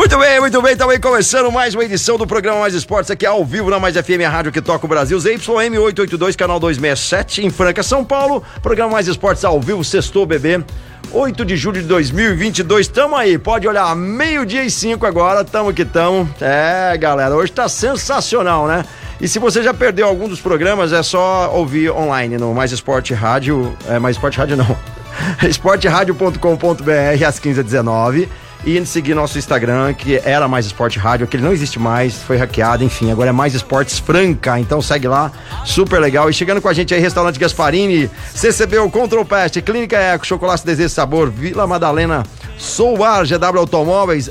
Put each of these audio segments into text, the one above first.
Muito bem, muito bem, também começando mais uma edição do programa Mais Esportes aqui ao vivo na Mais FM, a rádio que toca o Brasil, ZYM 882, canal 267, em Franca, São Paulo. Programa Mais Esportes ao vivo, sextou bebê. 8 de julho de 2022, tamo aí, pode olhar, meio-dia e cinco agora, tamo que tamo. É, galera, hoje tá sensacional, né? E se você já perdeu algum dos programas, é só ouvir online no Mais Esporte Rádio, é Mais Esporte Rádio não, esporteradio.com.br às 15h19 e seguir nosso Instagram, que era Mais Esporte Rádio, que ele não existe mais, foi hackeado, enfim, agora é Mais Esportes Franca, então segue lá, super legal. E chegando com a gente aí, Restaurante Gasparini, CCB, Control Pest, Clínica Eco, Chocolate Desejo Sabor, Vila Madalena, Souar, GW Automóveis,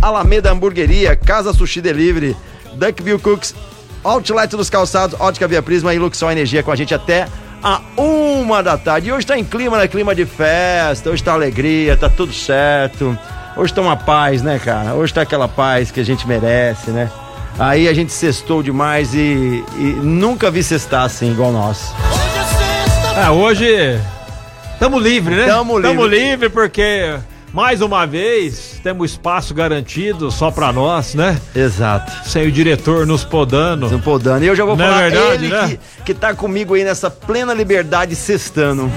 Alameda Hamburgueria, Casa Sushi Delivery, Duckville Cooks, Outlet dos Calçados, Ótica Via Prisma e Luxol Energia com a gente até a uma da tarde. E hoje tá em clima, né? Clima de festa, hoje tá alegria, tá tudo certo. Hoje tá uma paz, né, cara? Hoje tá aquela paz que a gente merece, né? Aí a gente cestou demais e, e nunca vi cestar assim igual nós. É, hoje tamo livre, né? Tamo livre. Tamo livre porque mais uma vez temos espaço garantido só pra nós, né? Exato. Sem o diretor nos podando. Não podando. E eu já vou Não é falar verdade, ele né? que, que tá comigo aí nessa plena liberdade cestando.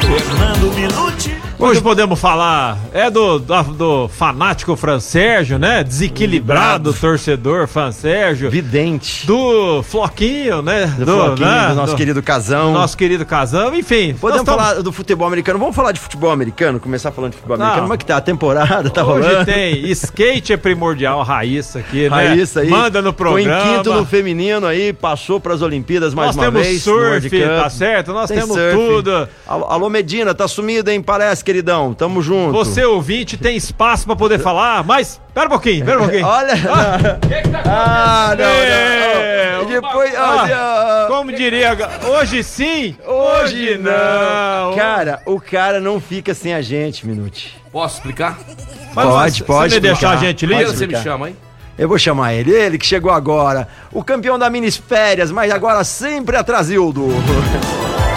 Fernando Minuti. Hoje podemos falar é do, do, do fanático Fran Sérgio, né? Desequilibrado torcedor Fran Sérgio. Vidente. Do Floquinho, né? Do, Floquinho, né? do nosso querido Casão. nosso querido Casão, enfim. Podemos nós tamo- falar do futebol americano. Vamos falar de futebol americano? Começar falando de futebol Não. americano. Como é que tá a temporada? Tá Hoje rolando? tem skate é primordial, Raíssa aqui, né? Raíssa aí. Manda no programa. em quinto no feminino aí, passou pras Olimpíadas mais Nós uma temos vez. no World surf, tá certo? Nós Tem temos surf. tudo. Alô, Medina, tá sumido, hein? Parece, queridão. Tamo junto. Você ouvinte tem espaço pra poder falar, mas pera um pouquinho, pera um pouquinho. Olha. Ah, não, É, não. E depois. ah, olha, Como diria, hoje sim, hoje não. Cara, o cara não fica sem a gente, Minute. Posso explicar? Mas pode, você pode me deixar a gente livre? você me chama, hein? Eu vou chamar ele, ele que chegou agora. O campeão da Minis Férias, mas agora sempre atrasildo.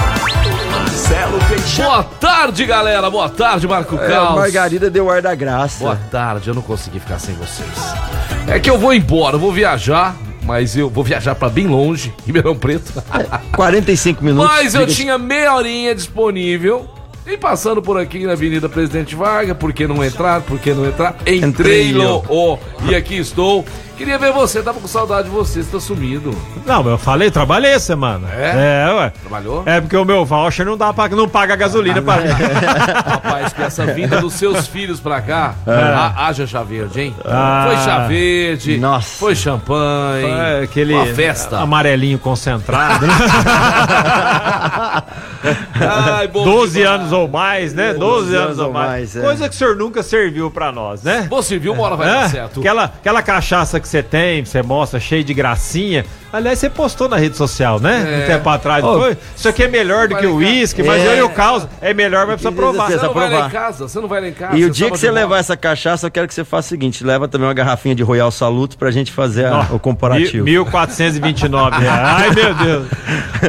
Boa tarde, galera. Boa tarde, Marco É, Caos. Margarida deu ar da graça. Boa tarde, eu não consegui ficar sem vocês. É que eu vou embora, eu vou viajar, mas eu vou viajar pra bem longe, Ribeirão Preto. 45 minutos. Mas eu tinha meia horinha disponível. E passando por aqui na Avenida Presidente Vargas, por que não entrar? Por que não entrar? Entrei, Entrei, E aqui estou. Queria ver você, tava com saudade de você, você tá sumido. Não, eu falei, trabalhei essa semana. É? É, ué. Trabalhou? É porque o meu voucher não dá pra, não paga gasolina pra Rapaz, que essa vinda dos seus filhos pra cá, ha- haja chá verde, hein? Ah. foi chá verde, Nossa. foi champanhe, É, aquele uma festa. amarelinho concentrado, né? Ai, bom 12 demais. anos ou mais, né? 12 anos ou mais. mais, é. Coisa que o senhor nunca serviu pra nós, né? Você viu, uma hora vai É? dar certo. Aquela, aquela cachaça que você tem, você mostra cheio de gracinha. Aliás, você postou na rede social, né? É. Um tempo atrás. Ô, Foi, isso aqui é melhor do que o uísque, mas É. eu e o caos é melhor, mas precisa provar. Você Precisa não vai lá em provar. casa? Você não vai lá em casa? E o dia que você levar essa cachaça, eu quero que você faça o seguinte: leva também uma garrafinha de Royal Salute pra gente fazer a- o comparativo. Mil- 1.429 reais. Ai, meu Deus.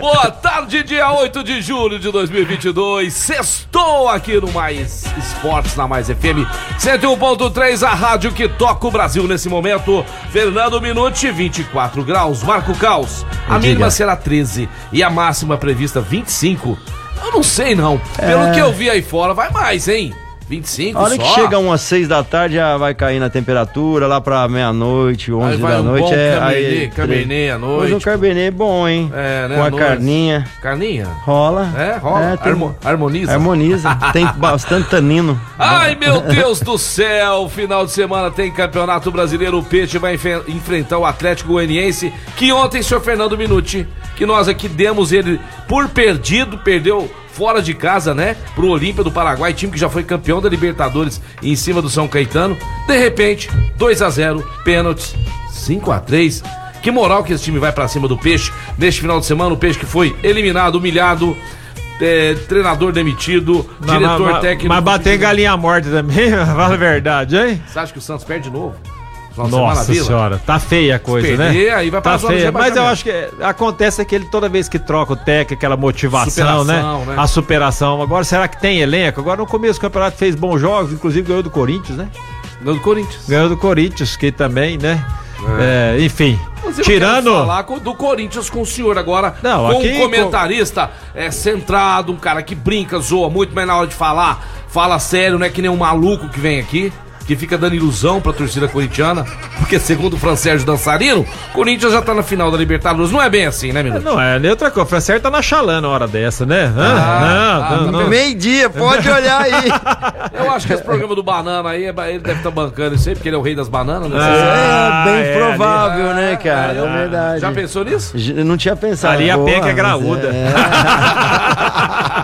Boa tarde, dia 8 de julho de 2022. Sextou aqui no Mais Esportes, na Mais FM 101.3, a rádio que toca o Brasil nesse momento. Fernando Minuti, 24 graus. Marco Caos, a Diga. mínima será 13 e a máxima prevista 25. Eu não sei, não. É. Pelo que eu vi aí fora, vai mais, hein? 25 A hora só? que chega umas 6 da tarde já vai cair na temperatura, lá pra meia-noite, 11 Aí vai da um noite. é, cabernet, aí, cabernet à noite. Hoje um cabernet bom, hein? É, né, Com a noite. carninha. Carninha? Rola. É, rola. tem- Harmo- harmoniza. Harmoniza. tem bastante tanino. Ai, meu Deus do céu! Final de semana tem Campeonato Brasileiro. O Peixe vai enfrentar o Atlético Goianiense, que ontem, senhor Fernando Minuti, que nós aqui demos ele por perdido, perdeu fora de casa, né? Pro Olímpia do Paraguai, time que já foi campeão da Libertadores em cima do São Caetano. De repente, 2 a 0 pênaltis, 5 a 3 Que moral que esse time vai pra cima do Peixe neste final de semana. O Peixe que foi eliminado, humilhado. é, treinador demitido, Mas- diretor mas, técnico. Mas bater em galinha morta também, fala a verdade, hein? Você acha que o Santos perde de novo? Nossa senhora, tá feia a coisa, perder, né? aí vai tá feia. Mas eu acho que é, acontece aquele toda vez que troca o técnico, aquela motivação, né? Superação, né? A superação. Agora, será que tem elenco? Agora no começo do campeonato fez bons jogos, inclusive ganhou do Corinthians, né? Não, do Corinthians. Ganhou do Corinthians, que também, né? É, enfim. Mas eu Tirando. falar com- do Corinthians com o senhor agora. Não, com aqui um comentarista é, centrado, um cara que brinca, zoa muito, mas na hora de falar, fala sério, não é que nem um maluco que vem aqui. Que fica dando ilusão pra torcida corintiana, porque segundo o Fran Sérgio Dançarino, o Corinthians já tá na final da Libertadores. Não é bem assim, né, Minuto? Não, é nem outra coisa. O Francisco tá na chalana na hora dessa, né? Hã? ah, não, não, não. Meio-dia, pode olhar aí. Eu acho que esse programa do Banana aí, é ele deve estar bancando isso aí, porque ele é o rei das bananas, né? Ah, É bem é, provável, né, cara? É Ah, verdade. Já pensou nisso? Eu Não tinha pensado. Ali a Boa, penca é graúda.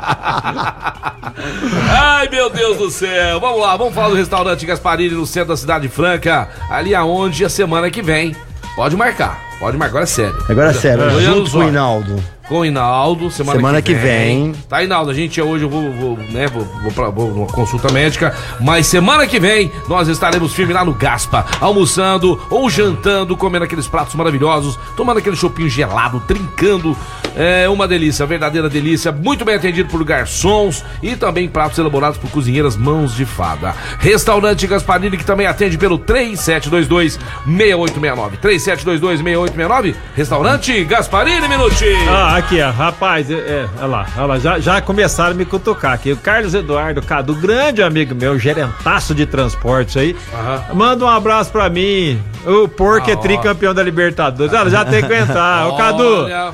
Ai, meu Deus do céu. Vamos lá, vamos falar do restaurante Gasparini no centro da cidade franca, ali aonde a semana que vem. Pode marcar, pode marcar, agora é sério. Agora é sério, Olhando junto com o. Hinaldo. Com o Hinaldo, semana, Semana que, que vem. vem. Tá, Hinaldo, a gente hoje eu vou, vou, né, vou, vou, pra, vou numa consulta médica, mas semana que vem nós estaremos firme lá no Gaspa, almoçando ou jantando, comendo aqueles pratos maravilhosos, tomando aquele chopinho gelado, trincando. É uma delícia, verdadeira delícia, muito bem atendido por garçons e também pratos elaborados por cozinheiras mãos de fada. Restaurante Gasparini que também atende pelo 3722 6869. 3722 6869. Restaurante Gasparini, minutinho. Ah, aqui, ó, rapaz, é, é, olha lá, olha lá, já, já começaram a me cutucar aqui. O Carlos Eduardo Cadu, grande amigo meu, gerentaço de transportes aí, Aham. manda um abraço pra mim. O Porco Ah, é tricampeão da Libertadores. Olha, já tem que aguentar. Ô, Cadu, Olha,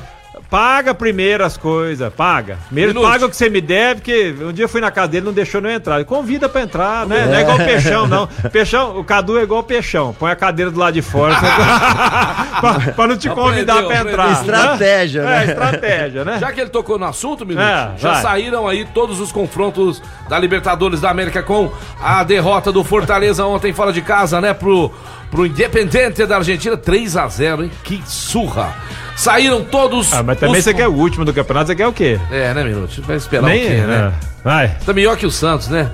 paga primeiro as coisas, paga. Primeiro Minuto. paga o que você me deve, porque um dia eu fui na casa dele não deixou eu entrar. Ele Convida pra entrar, né? Não é igual Peixão, não. Peixão, o Cadu é igual Peixão. Põe a cadeira do lado de fora pra, pra não te convidar Aprendeu, pra entrar. aprendeu. Estratégia, É, né? estratégia, né? Já que ele tocou no assunto, Minuto, É, já vai. saíram aí todos os confrontos da Libertadores da América com a derrota do Fortaleza ontem fora de casa, né? Pro, pro Independente da Argentina, 3 a 0 hein? Que surra! Saíram todos. Ah, mas também os- você quer o último do campeonato, você quer o quê? É, né, Minuto? Vai esperar Nem, o quê, né? é. Vai. Tá melhor que o Santos, né?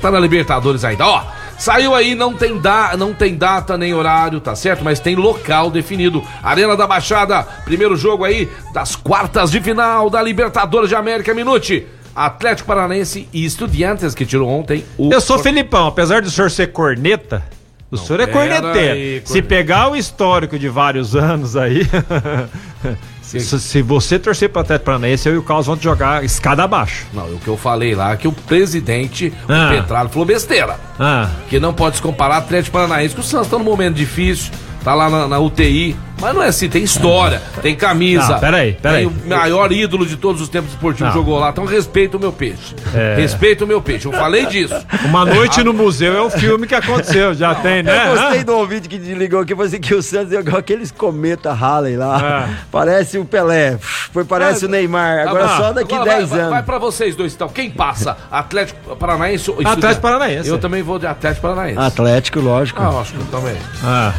Tá na Libertadores ainda. Ó, saiu aí, não tem, da, não tem data nem horário, tá certo? Mas tem local definido. Arena da Baixada, primeiro jogo aí das quartas de final da Libertadores de América, Minute. Atlético Paranaense e Estudiantes, que tirou ontem o. Eu sou Felipão, apesar do senhor ser corneta, o senhor é corneteiro. aí, Se pegar o histórico de vários anos aí. se, se você torcer pro Atlético Paranaense, eu e o Carlos vamos jogar escada abaixo. Não, o que eu falei lá é que o presidente, Ah. o Petralho, falou besteira. Ah, Que não pode se comparar Atlético Paranaense, que o Santos tá num momento difícil, tá lá na, na UTI. Mas não é assim, tem história, tem camisa. Não, peraí, peraí. Tem o maior ídolo de todos os tempos esportivos Não. jogou lá. Então respeita o meu peixe. É. Respeita o meu peixe. Eu falei disso. uma noite no museu é o filme que aconteceu, já tem, né? Eu gostei Hã? do ouvinte que desligou aqui, falou assim que o Santos é igual aqueles cometa Halley lá. É. Parece o Pelé, foi parece Ah, o Neymar. Tá Agora só daqui Agora 10 vai, anos. Vai, vai pra vocês dois então. Quem passa? Atlético Paranaense ou Atlético? Paranaense. Eu também vou de Atlético Paranaense. Atlético, lógico. Ah, acho que eu também. Ah,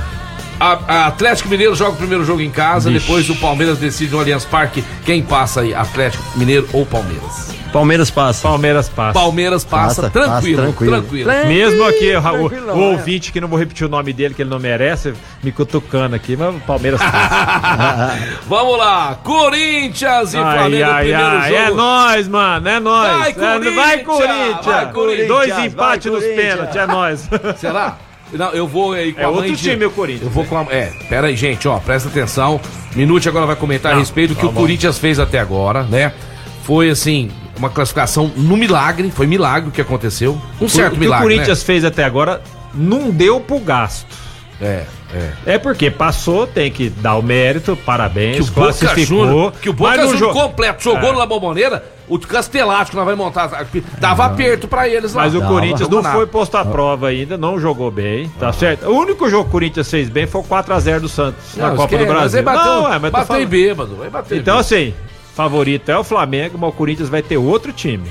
A, a Atlético Mineiro joga o primeiro jogo em casa, Vixe. depois o Palmeiras decide no Allianz Parque quem passa aí, Atlético Mineiro ou Palmeiras. Palmeiras passa. Palmeiras passa. Palmeiras passa, Passa, tranquilo, passa, tranquilo. tranquilo. Mesmo aqui, o, Tranquilão, o é. ouvinte que não vou repetir o nome dele, que ele não merece, me cutucando aqui, mas o Palmeiras passa. Vamos lá, Corinthians e ai, Flamengo, ai, primeiro ai, é jogo. nóis, mano, é nóis. Vai, É, Corinthians! vai, Corinthians! Vai, Corinthians! Dois empates nos pênaltis, é nóis. Será? Não, eu vou aí com É a outro mãe de- time, o Corinthians, Eu vou né? com a... É, pera aí, gente, ó, presta atenção. Minute agora vai comentar a respeito do que tá o. Corinthians fez até agora, né? Foi, assim, uma classificação no milagre, foi milagre o que aconteceu. Um certo o que milagre, o Corinthians fez até agora não deu pro gasto. né? É, é. É porque passou, tem que dar o mérito, parabéns, Que o Boca classificou. Juniors, que o Boca mas Juniors jogo- completo jogou É. na bomboneira, o Castelático que nós vamos montar, dava aperto pra eles lá. Mas o Dava. Corinthians não Nada. foi posto à prova ainda, não jogou bem, tá certo? O único jogo que o Corinthians fez bem foi o 4x0 do Santos na Não, Copa do Mas Brasil. aí bateu, não, é, mas bateu falando. bêbado. Bateu Então bêbado. assim, favorito é o Flamengo, mas o Corinthians vai ter outro time.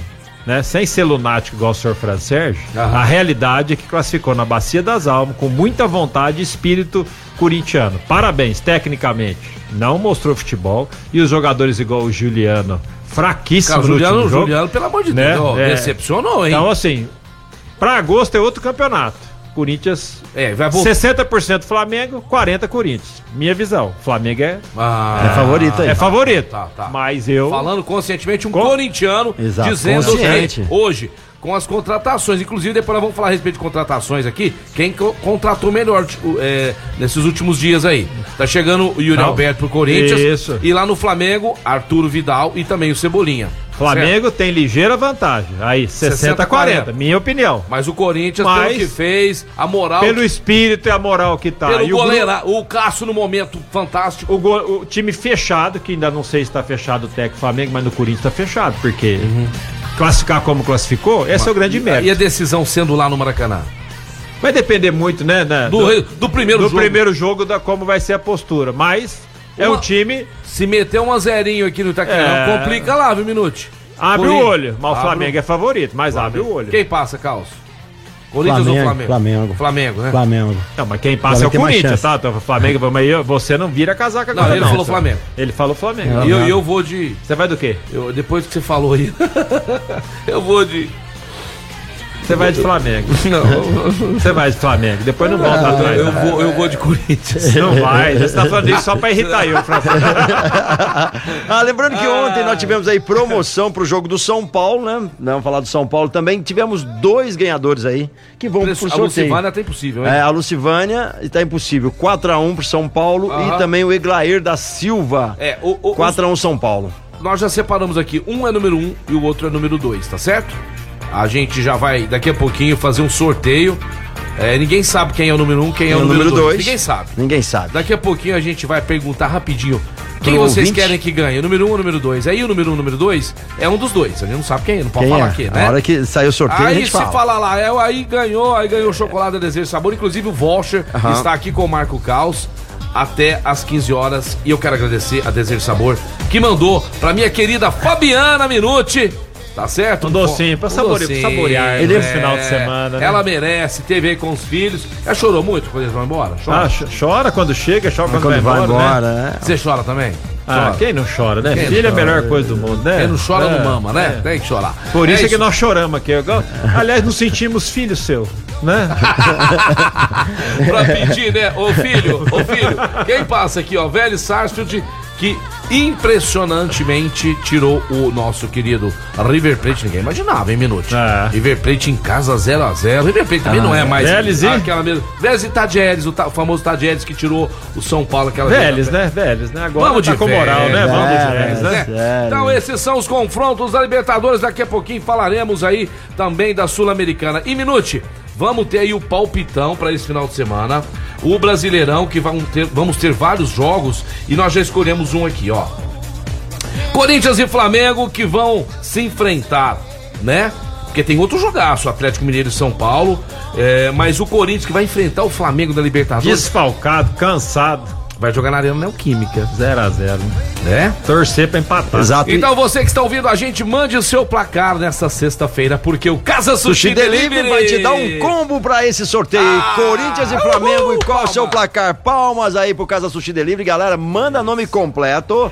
Né? Sem ser lunático igual o senhor Fran Sérgio, Aham. a realidade é que classificou na Bacia das Almas com muita vontade e espírito corintiano. Parabéns, tecnicamente. Não mostrou futebol. E os jogadores igual o Juliano, fraquíssimo Cara, o no Juliano, jogo. Juliano, pelo amor de Né? Deus, É. decepcionou, hein? Então, assim, pra agosto é outro campeonato. Corinthians, é, vai voltar. 60% Flamengo, 40% Corinthians. Minha visão. Flamengo é, Ah, É favorito aí. é favorito. Tá, tá. Mas eu. Falando conscientemente, um Com- corintiano Exato, dizendo consciente. que hoje, com as contratações, inclusive depois nós vamos falar a respeito de contratações aqui, quem co- contratou melhor tipo, é, nesses últimos dias aí. Tá chegando o Yuri Não. Alberto pro Corinthians. Isso. E lá no Flamengo, Arturo Vidal e também o Cebolinha. Flamengo tem ligeira vantagem. Aí, 60 a 40, minha opinião. Mas o Corinthians, Mas- pelo que fez, a moral. Pelo espírito e a moral que tá. pelo e o, goleiro, grupo- o Cássio no momento fantástico. o, go- o time fechado, que ainda não sei se tá fechado o técnico Flamengo, mas no Corinthians tá fechado, porque classificar como classificou, esse é o grande E a mérito. decisão sendo lá no Maracanã? Vai depender muito, né? né, Do, re- do primeiro do jogo. primeiro jogo da como vai ser a postura. Mas é Uma- um time. Se meter um a zerinho aqui no Itaquerão, É. complica lá, viu, Minute? Abre Corinthians. o olho. Mas o Abre Flamengo é favorito, mas abre o olho. Quem passa, Caos? Corinthians Flamengo, ou Flamengo? Flamengo. Flamengo, né? Flamengo. Não, mas quem passa Flamengo é o Corinthians, tá? Então, o Flamengo, mas eu- você não vira a casaca Não, agora, ele falou senhor. Flamengo. Ele falou Flamengo. E eu, eu vou de. Você vai do quê? eu- depois que você falou aí. eu vou de. Você vai de Flamengo. Não, Você vai de Flamengo. Depois não volta atrás. eu, né? vou, eu vou de Corinthians. Não vai. Você tá falando isso só pra irritar eu, Francisco. Ah, lembrando que ontem nós tivemos aí promoção pro jogo do São Paulo, né? Vamos falar do São Paulo também. Tivemos dois ganhadores aí que vão pro A sorteio. Lucivana tá impossível, hein? É, a Lucivânia está impossível. 4x1 pro São Paulo Aham. e também o Eglair da Silva. É, o, o- 4x1 São Paulo. nós já separamos aqui. Um é número um e o outro é número dois, tá certo? A gente já vai daqui a pouquinho fazer um sorteio. É, ninguém sabe quem é o número um, quem é, o número, dois. Ninguém sabe. Ninguém sabe. Daqui a pouquinho a gente vai perguntar rapidinho quem Pro vocês ouvinte? querem que ganhe, o número um ou o número dois. Aí o número um, o número dois é um dos dois. A gente não sabe quem é, não pode Quem falar é? Na né? hora que sair o sorteio, a Aí gente se fala. falar lá, é, aí ganhou, aí ganhou chocolate desejo sabor. Inclusive o Volcher Aham. está aqui com o Marco Caos até às 15 horas. E eu quero agradecer a Desejo Sabor que mandou pra minha querida Fabiana Minuti. Tá certo? Um docinho pra Um sabore- docinho, saborear Ele- no final de semana. né? Ela merece, teve aí com os filhos. Ela chorou muito quando eles vão embora? Chora. Ah, cho- chora quando chega, chora quando, Quando vai embora, né? né? Você chora também? Ah, Chora. quem não chora, né? Quem Filho é a chora? melhor coisa do mundo, né? Quem não chora É, não mama, né? é. Tem que chorar. Por isso é, que isso. nós choramos aqui. Aliás, nos sentimos filhos seu, né? pra pedir, né? Ô filho, ô filho, quem passa aqui, ó? Velho Sarsfield, que impressionantemente tirou o nosso querido River Plate. Ninguém imaginava, hein, Minuto? É. River Plate em casa 0x0. River Plate também não é mais Vélez e- aquela mesma. Vélez e Tadieres, o, ta- o famoso Tadieres que tirou o São Paulo aquela Velhos, né? Velhos, né? Agora Vamos tá de com moral, né? Vamos de é, velhos, né? né? Sério. Então esses são os confrontos da Libertadores. Daqui a pouquinho falaremos aí também da Sul-Americana. E Minute, vamos ter aí o palpitão para esse final de semana. O Brasileirão, que vão ter, vamos ter vários jogos e nós já escolhemos um aqui, ó. Corinthians e Flamengo que vão se enfrentar, né? Porque tem outro jogaço, Atlético Mineiro e São Paulo. é, mas o Corinthians que vai enfrentar o Flamengo da Libertadores Desfalcado, cansado. Vai jogar na Arena Neoquímica, 0x0. né? Torcer pra empatar. Exato. Então você que está ouvindo a gente, mande o seu placar nessa sexta-feira, porque o Casa Sushi, Sushi Delivery vai te dar um combo pra esse sorteio. Ah, Corinthians e Flamengo. uhul, e qual é o seu placar? Palmas aí pro Casa Sushi Delivery. Galera, manda nome completo.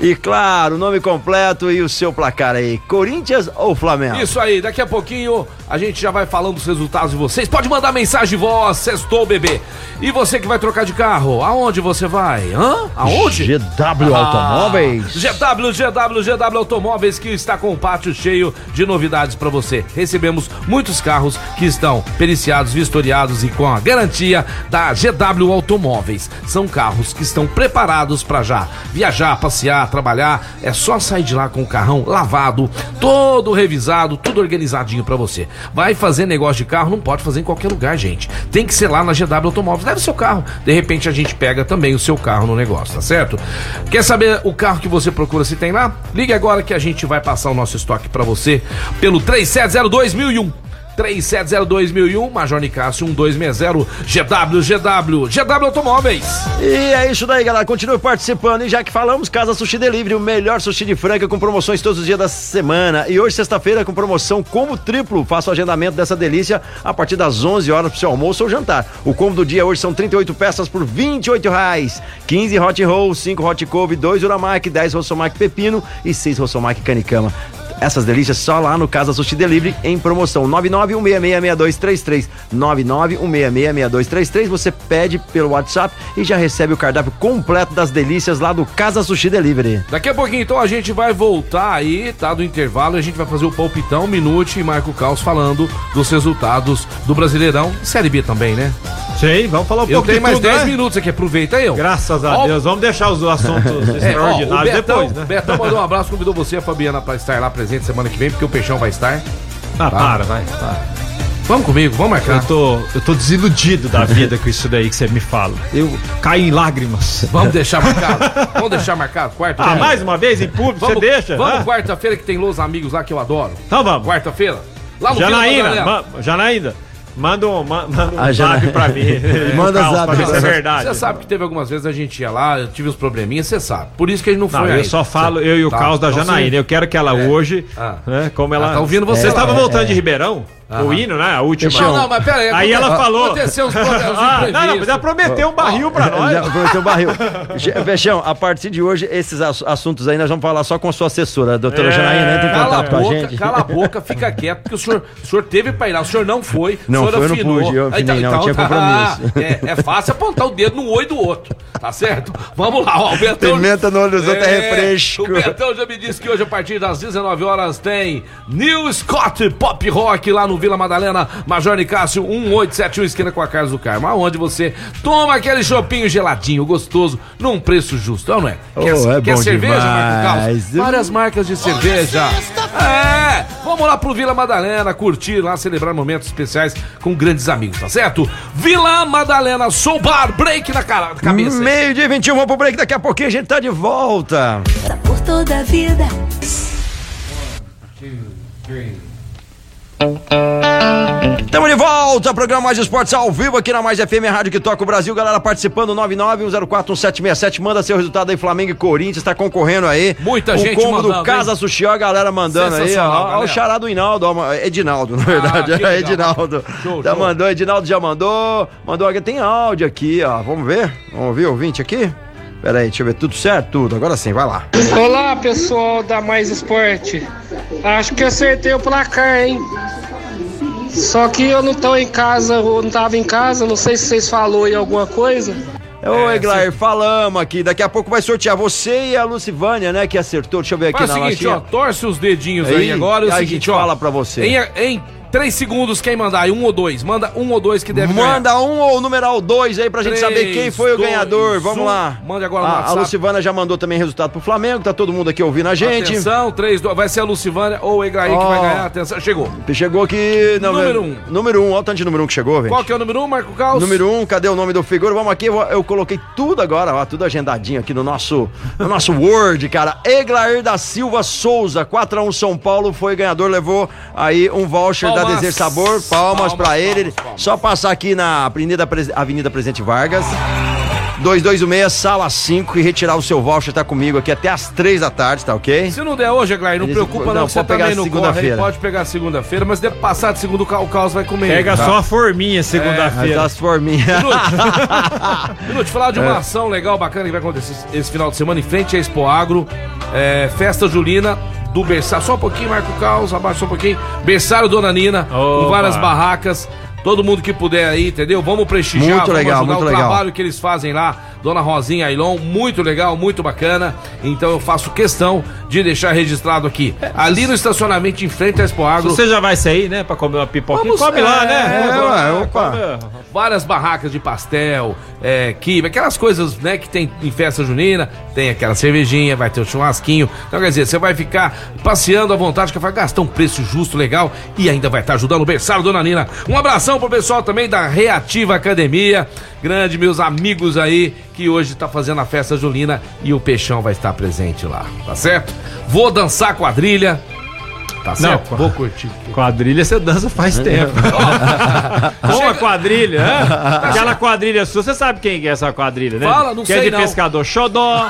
E claro, o nome completo e o seu placar aí. Corinthians ou Flamengo? Isso aí, daqui a pouquinho a gente já vai falando dos resultados de vocês. Pode mandar mensagem de voz, sextou, bebê. E você que vai trocar de carro, aonde você vai? Hã? Aonde? GW Automóveis. Ah, GW, GW, GW Automóveis que está com o pátio cheio de novidades para você. Recebemos muitos carros que estão periciados, vistoriados e com a garantia da GW Automóveis. São carros que estão preparados para já viajar, passear, trabalhar. É só sair de lá com o carrão lavado, todo revisado, tudo organizadinho para você. Vai fazer negócio de carro, não pode fazer em qualquer lugar, gente. Tem que ser lá na GW Automóveis. Leve seu carro. De repente a gente pega também o seu carro no negócio, tá certo? Quer saber o carro que você procura se tem lá? Ligue agora que a gente vai passar o nosso estoque para você pelo 3702 1001. 3702.001, Major Nicásio 1260, GW, GW, GW Automóveis. E é isso daí, galera. Continue participando. E já que falamos, Casa Sushi Delivery, o melhor sushi de Franca com promoções todos os dias da semana. E hoje, sexta-feira, com promoção combo triplo. Faça o agendamento dessa delícia a partir das 11 horas pro seu almoço ou jantar. O combo do dia hoje são 38 peças por 28 reais. 15 hot roll, 5 hot couve, 2 uramaki, 10 rossomaki pepino e 6 rossomaki canicama. Essas delícias só lá no Casa Sushi Delivery em promoção 991666233 991666233 você pede pelo WhatsApp e já recebe o cardápio completo das delícias lá do Casa Sushi Delivery. Daqui a pouquinho, então, a gente vai voltar aí, tá? Do intervalo, a gente vai fazer o palpitão, Minute e Marco Caos falando dos resultados do Brasileirão. Série B também, né? Sim, vamos falar um Eu pouco tenho mais tudo, 10 né? minutos aqui, aproveita ó. Graças a Ó, Deus. Vamos deixar os assuntos É, ó, o extraordinários Betão, depois, né? Betão mandou um abraço, convidou você e a Fabiana pra estar lá presente semana que vem, porque o Peixão vai estar. Ah, para, vai, para. Vamos comigo, vamos marcar. Eu tô, eu tô desiludido da vida com isso daí que você me fala. Eu caí em lágrimas. Vamos deixar marcado. vamos deixar marcado, quarta Ah, mais uma vez em público, você Vamos, deixa? Vamos Ah, quarta-feira que tem Los Amigos lá que eu adoro. Então vamos. Quarta-feira. Lá no Vila Janaína, ma, Janaína, manda um, ma- manda um zap pra mim. Manda Caos, zap pra ver se pra é verdade. Você sabe que teve algumas vezes a gente ia lá, eu tive uns probleminhas, você sabe. Por isso que a gente não foi Não, eu aí. só falo, eu e o Tá, caos da então Janaína. Eu quero que ela hoje, Ah. né, como ela. Ah, tá ouvindo você estavam É, voltando é. de Ribeirão? O hino, né? A última. Não, não, mas pera aí. Aí ela falou. Aconteceu problemas Ah, não, não, imprevistos. já prometeu um barril pra nós. Já prometeu barril. Ge- Peixão, a partir de hoje, esses ass- assuntos aí nós vamos falar só com a sua assessora, a doutora É, Janaína. Entra em Cala a contato com a boca, gente. cala a boca, fica quieto, porque o senhor, o senhor teve pra ir lá, o senhor não foi, Não o senhor foi, eu não afinou. pude, eu Ah, afinei, não, tinha compromisso. é, é fácil apontar o dedo no olho do outro, tá certo? Vamos lá, ó, o Betão... Pimenta no olho dos outros é refresco. O Betão já me disse que hoje, a partir das 19 horas, tem New Scott Pop Rock lá no Vila Madalena, Major Nicásio 1871, esquina com a Carlos do Carmo, aonde você toma aquele chopinho geladinho, gostoso, num preço justo, não é? Quer, Oh, é quer bom cerveja, Carlos? demais. Várias marcas de cerveja. É, vamos lá pro Vila Madalena, curtir lá, celebrar momentos especiais com grandes amigos, tá certo? Vila Madalena, Soul Bar, break na cara, cabeça. Meio dia 21, vamos pro break. Daqui a pouquinho a gente tá de volta. Por toda a vida. Estamos de volta, programa Mais Esportes ao vivo aqui na Mais FM, rádio que toca o Brasil. Galera participando, 991041767. Manda seu resultado aí, Flamengo e Corinthians, tá concorrendo aí. Muita o gente combo do mandando, Casa hein? Sushi, ó, a galera mandando aí. Ó, o chará do Hinaldo, ó, Edinaldo, na verdade. que legal. é Edinaldo. Show, já show. mandou, Edinaldo já mandou. Mandou aqui, tem áudio aqui, ó. Vamos ver? Vamos ouvir o ouvinte aqui? Pera aí, deixa eu ver. Tudo certo? Tudo. Agora sim, vai lá. Olá pessoal da Mais Esporte. Acho que acertei o placar, hein? Só que eu não tô em casa, eu não tava em casa, não sei se vocês falou aí alguma coisa. Ô, Eglair, falamos aqui. Daqui a pouco vai sortear você e a Lucivânia, né? Que acertou. Deixa eu ver aqui Faz o na seguinte, latinha. ó, torce os dedinhos aí, Aí, agora. É o a seguinte, gente ó, fala pra você. Em, em três segundos, quem mandar aí, um ou dois. Manda um ou dois que deve ganhar. Manda um ou numeral dois aí pra gente Três, saber quem foi o dois, ganhador. Vamos um. lá. Mande agora no a, a. Lucivana já mandou também resultado pro Flamengo. Tá todo mundo aqui ouvindo a gente. Atenção, três, dois, vai ser a Lucivânia ou o Egraí que Ó. vai ganhar. Atenção, chegou. Chegou aqui. não, Número um. Número um. Olha o tanto de número um que chegou, velho. Qual que é o número um, Marco Caos? Número um, cadê o nome do figura? Vamos aqui, eu, eu coloquei tudo agora, ó, tudo agendadinho aqui no nosso, no nosso Word, cara. Eglair da Silva Souza, 4x1 São Paulo, foi ganhador, levou aí um voucher da. Desejo Sabor. Palmas, Palmas, pra palmas, ele. palmas. Só passar aqui na Avenida, Avenida Presidente Vargas. 2216, sala 5 e retirar o seu voucher, tá comigo aqui até as 3 da tarde, tá ok? Se não der hoje, Egraí, não Eles- preocupa não, não, você pegar também não corre aí, segunda-feira. pode pegar segunda-feira, mas de passar de segunda, o ca- o Caos vai comer. Pega tá? só a forminha segunda-feira. as forminhas. Minuto, falar de uma ação legal, bacana que vai acontecer esse final de semana em frente à Expo Agro. É, festa Julina do berçário. Só um pouquinho, Marco Caos, abaixa só um pouquinho. Berçário Dona Nina, com Opa. várias barracas. Todo mundo que puder aí, entendeu? Vamos prestigiar, Muito vamos legal, ajudar muito o legal. trabalho que eles fazem lá, Dona Rosinha Ailon, muito legal, muito bacana. Então eu faço questão de deixar registrado aqui. Ali no estacionamento em frente à Expo Agro, Você já vai sair, né? Pra comer uma pipoquinha. Vamos- Come lá, é, né? é, Come- ué, opa. várias barracas de pastel, é, quibe, aquelas coisas, né, que tem em festa junina, tem aquela cervejinha, vai ter o churrasquinho. Então, quer dizer, você vai ficar passeando à vontade, que vai gastar um preço justo, legal, e ainda vai estar ajudando o berçário Dona Nina. Um abração pro pessoal também da Reativa Academia, grande, meus amigos aí, que hoje tá fazendo a festa junina e o Peixão vai estar presente lá, tá certo? Vou dançar quadrilha, Tá certo? Não, Vou curtir. Quadrilha você dança faz tempo. Com a quadrilha, né? Aquela quadrilha sua, você sabe quem que é essa quadrilha, né? Fala, não que sei é de não. pescador Xodó,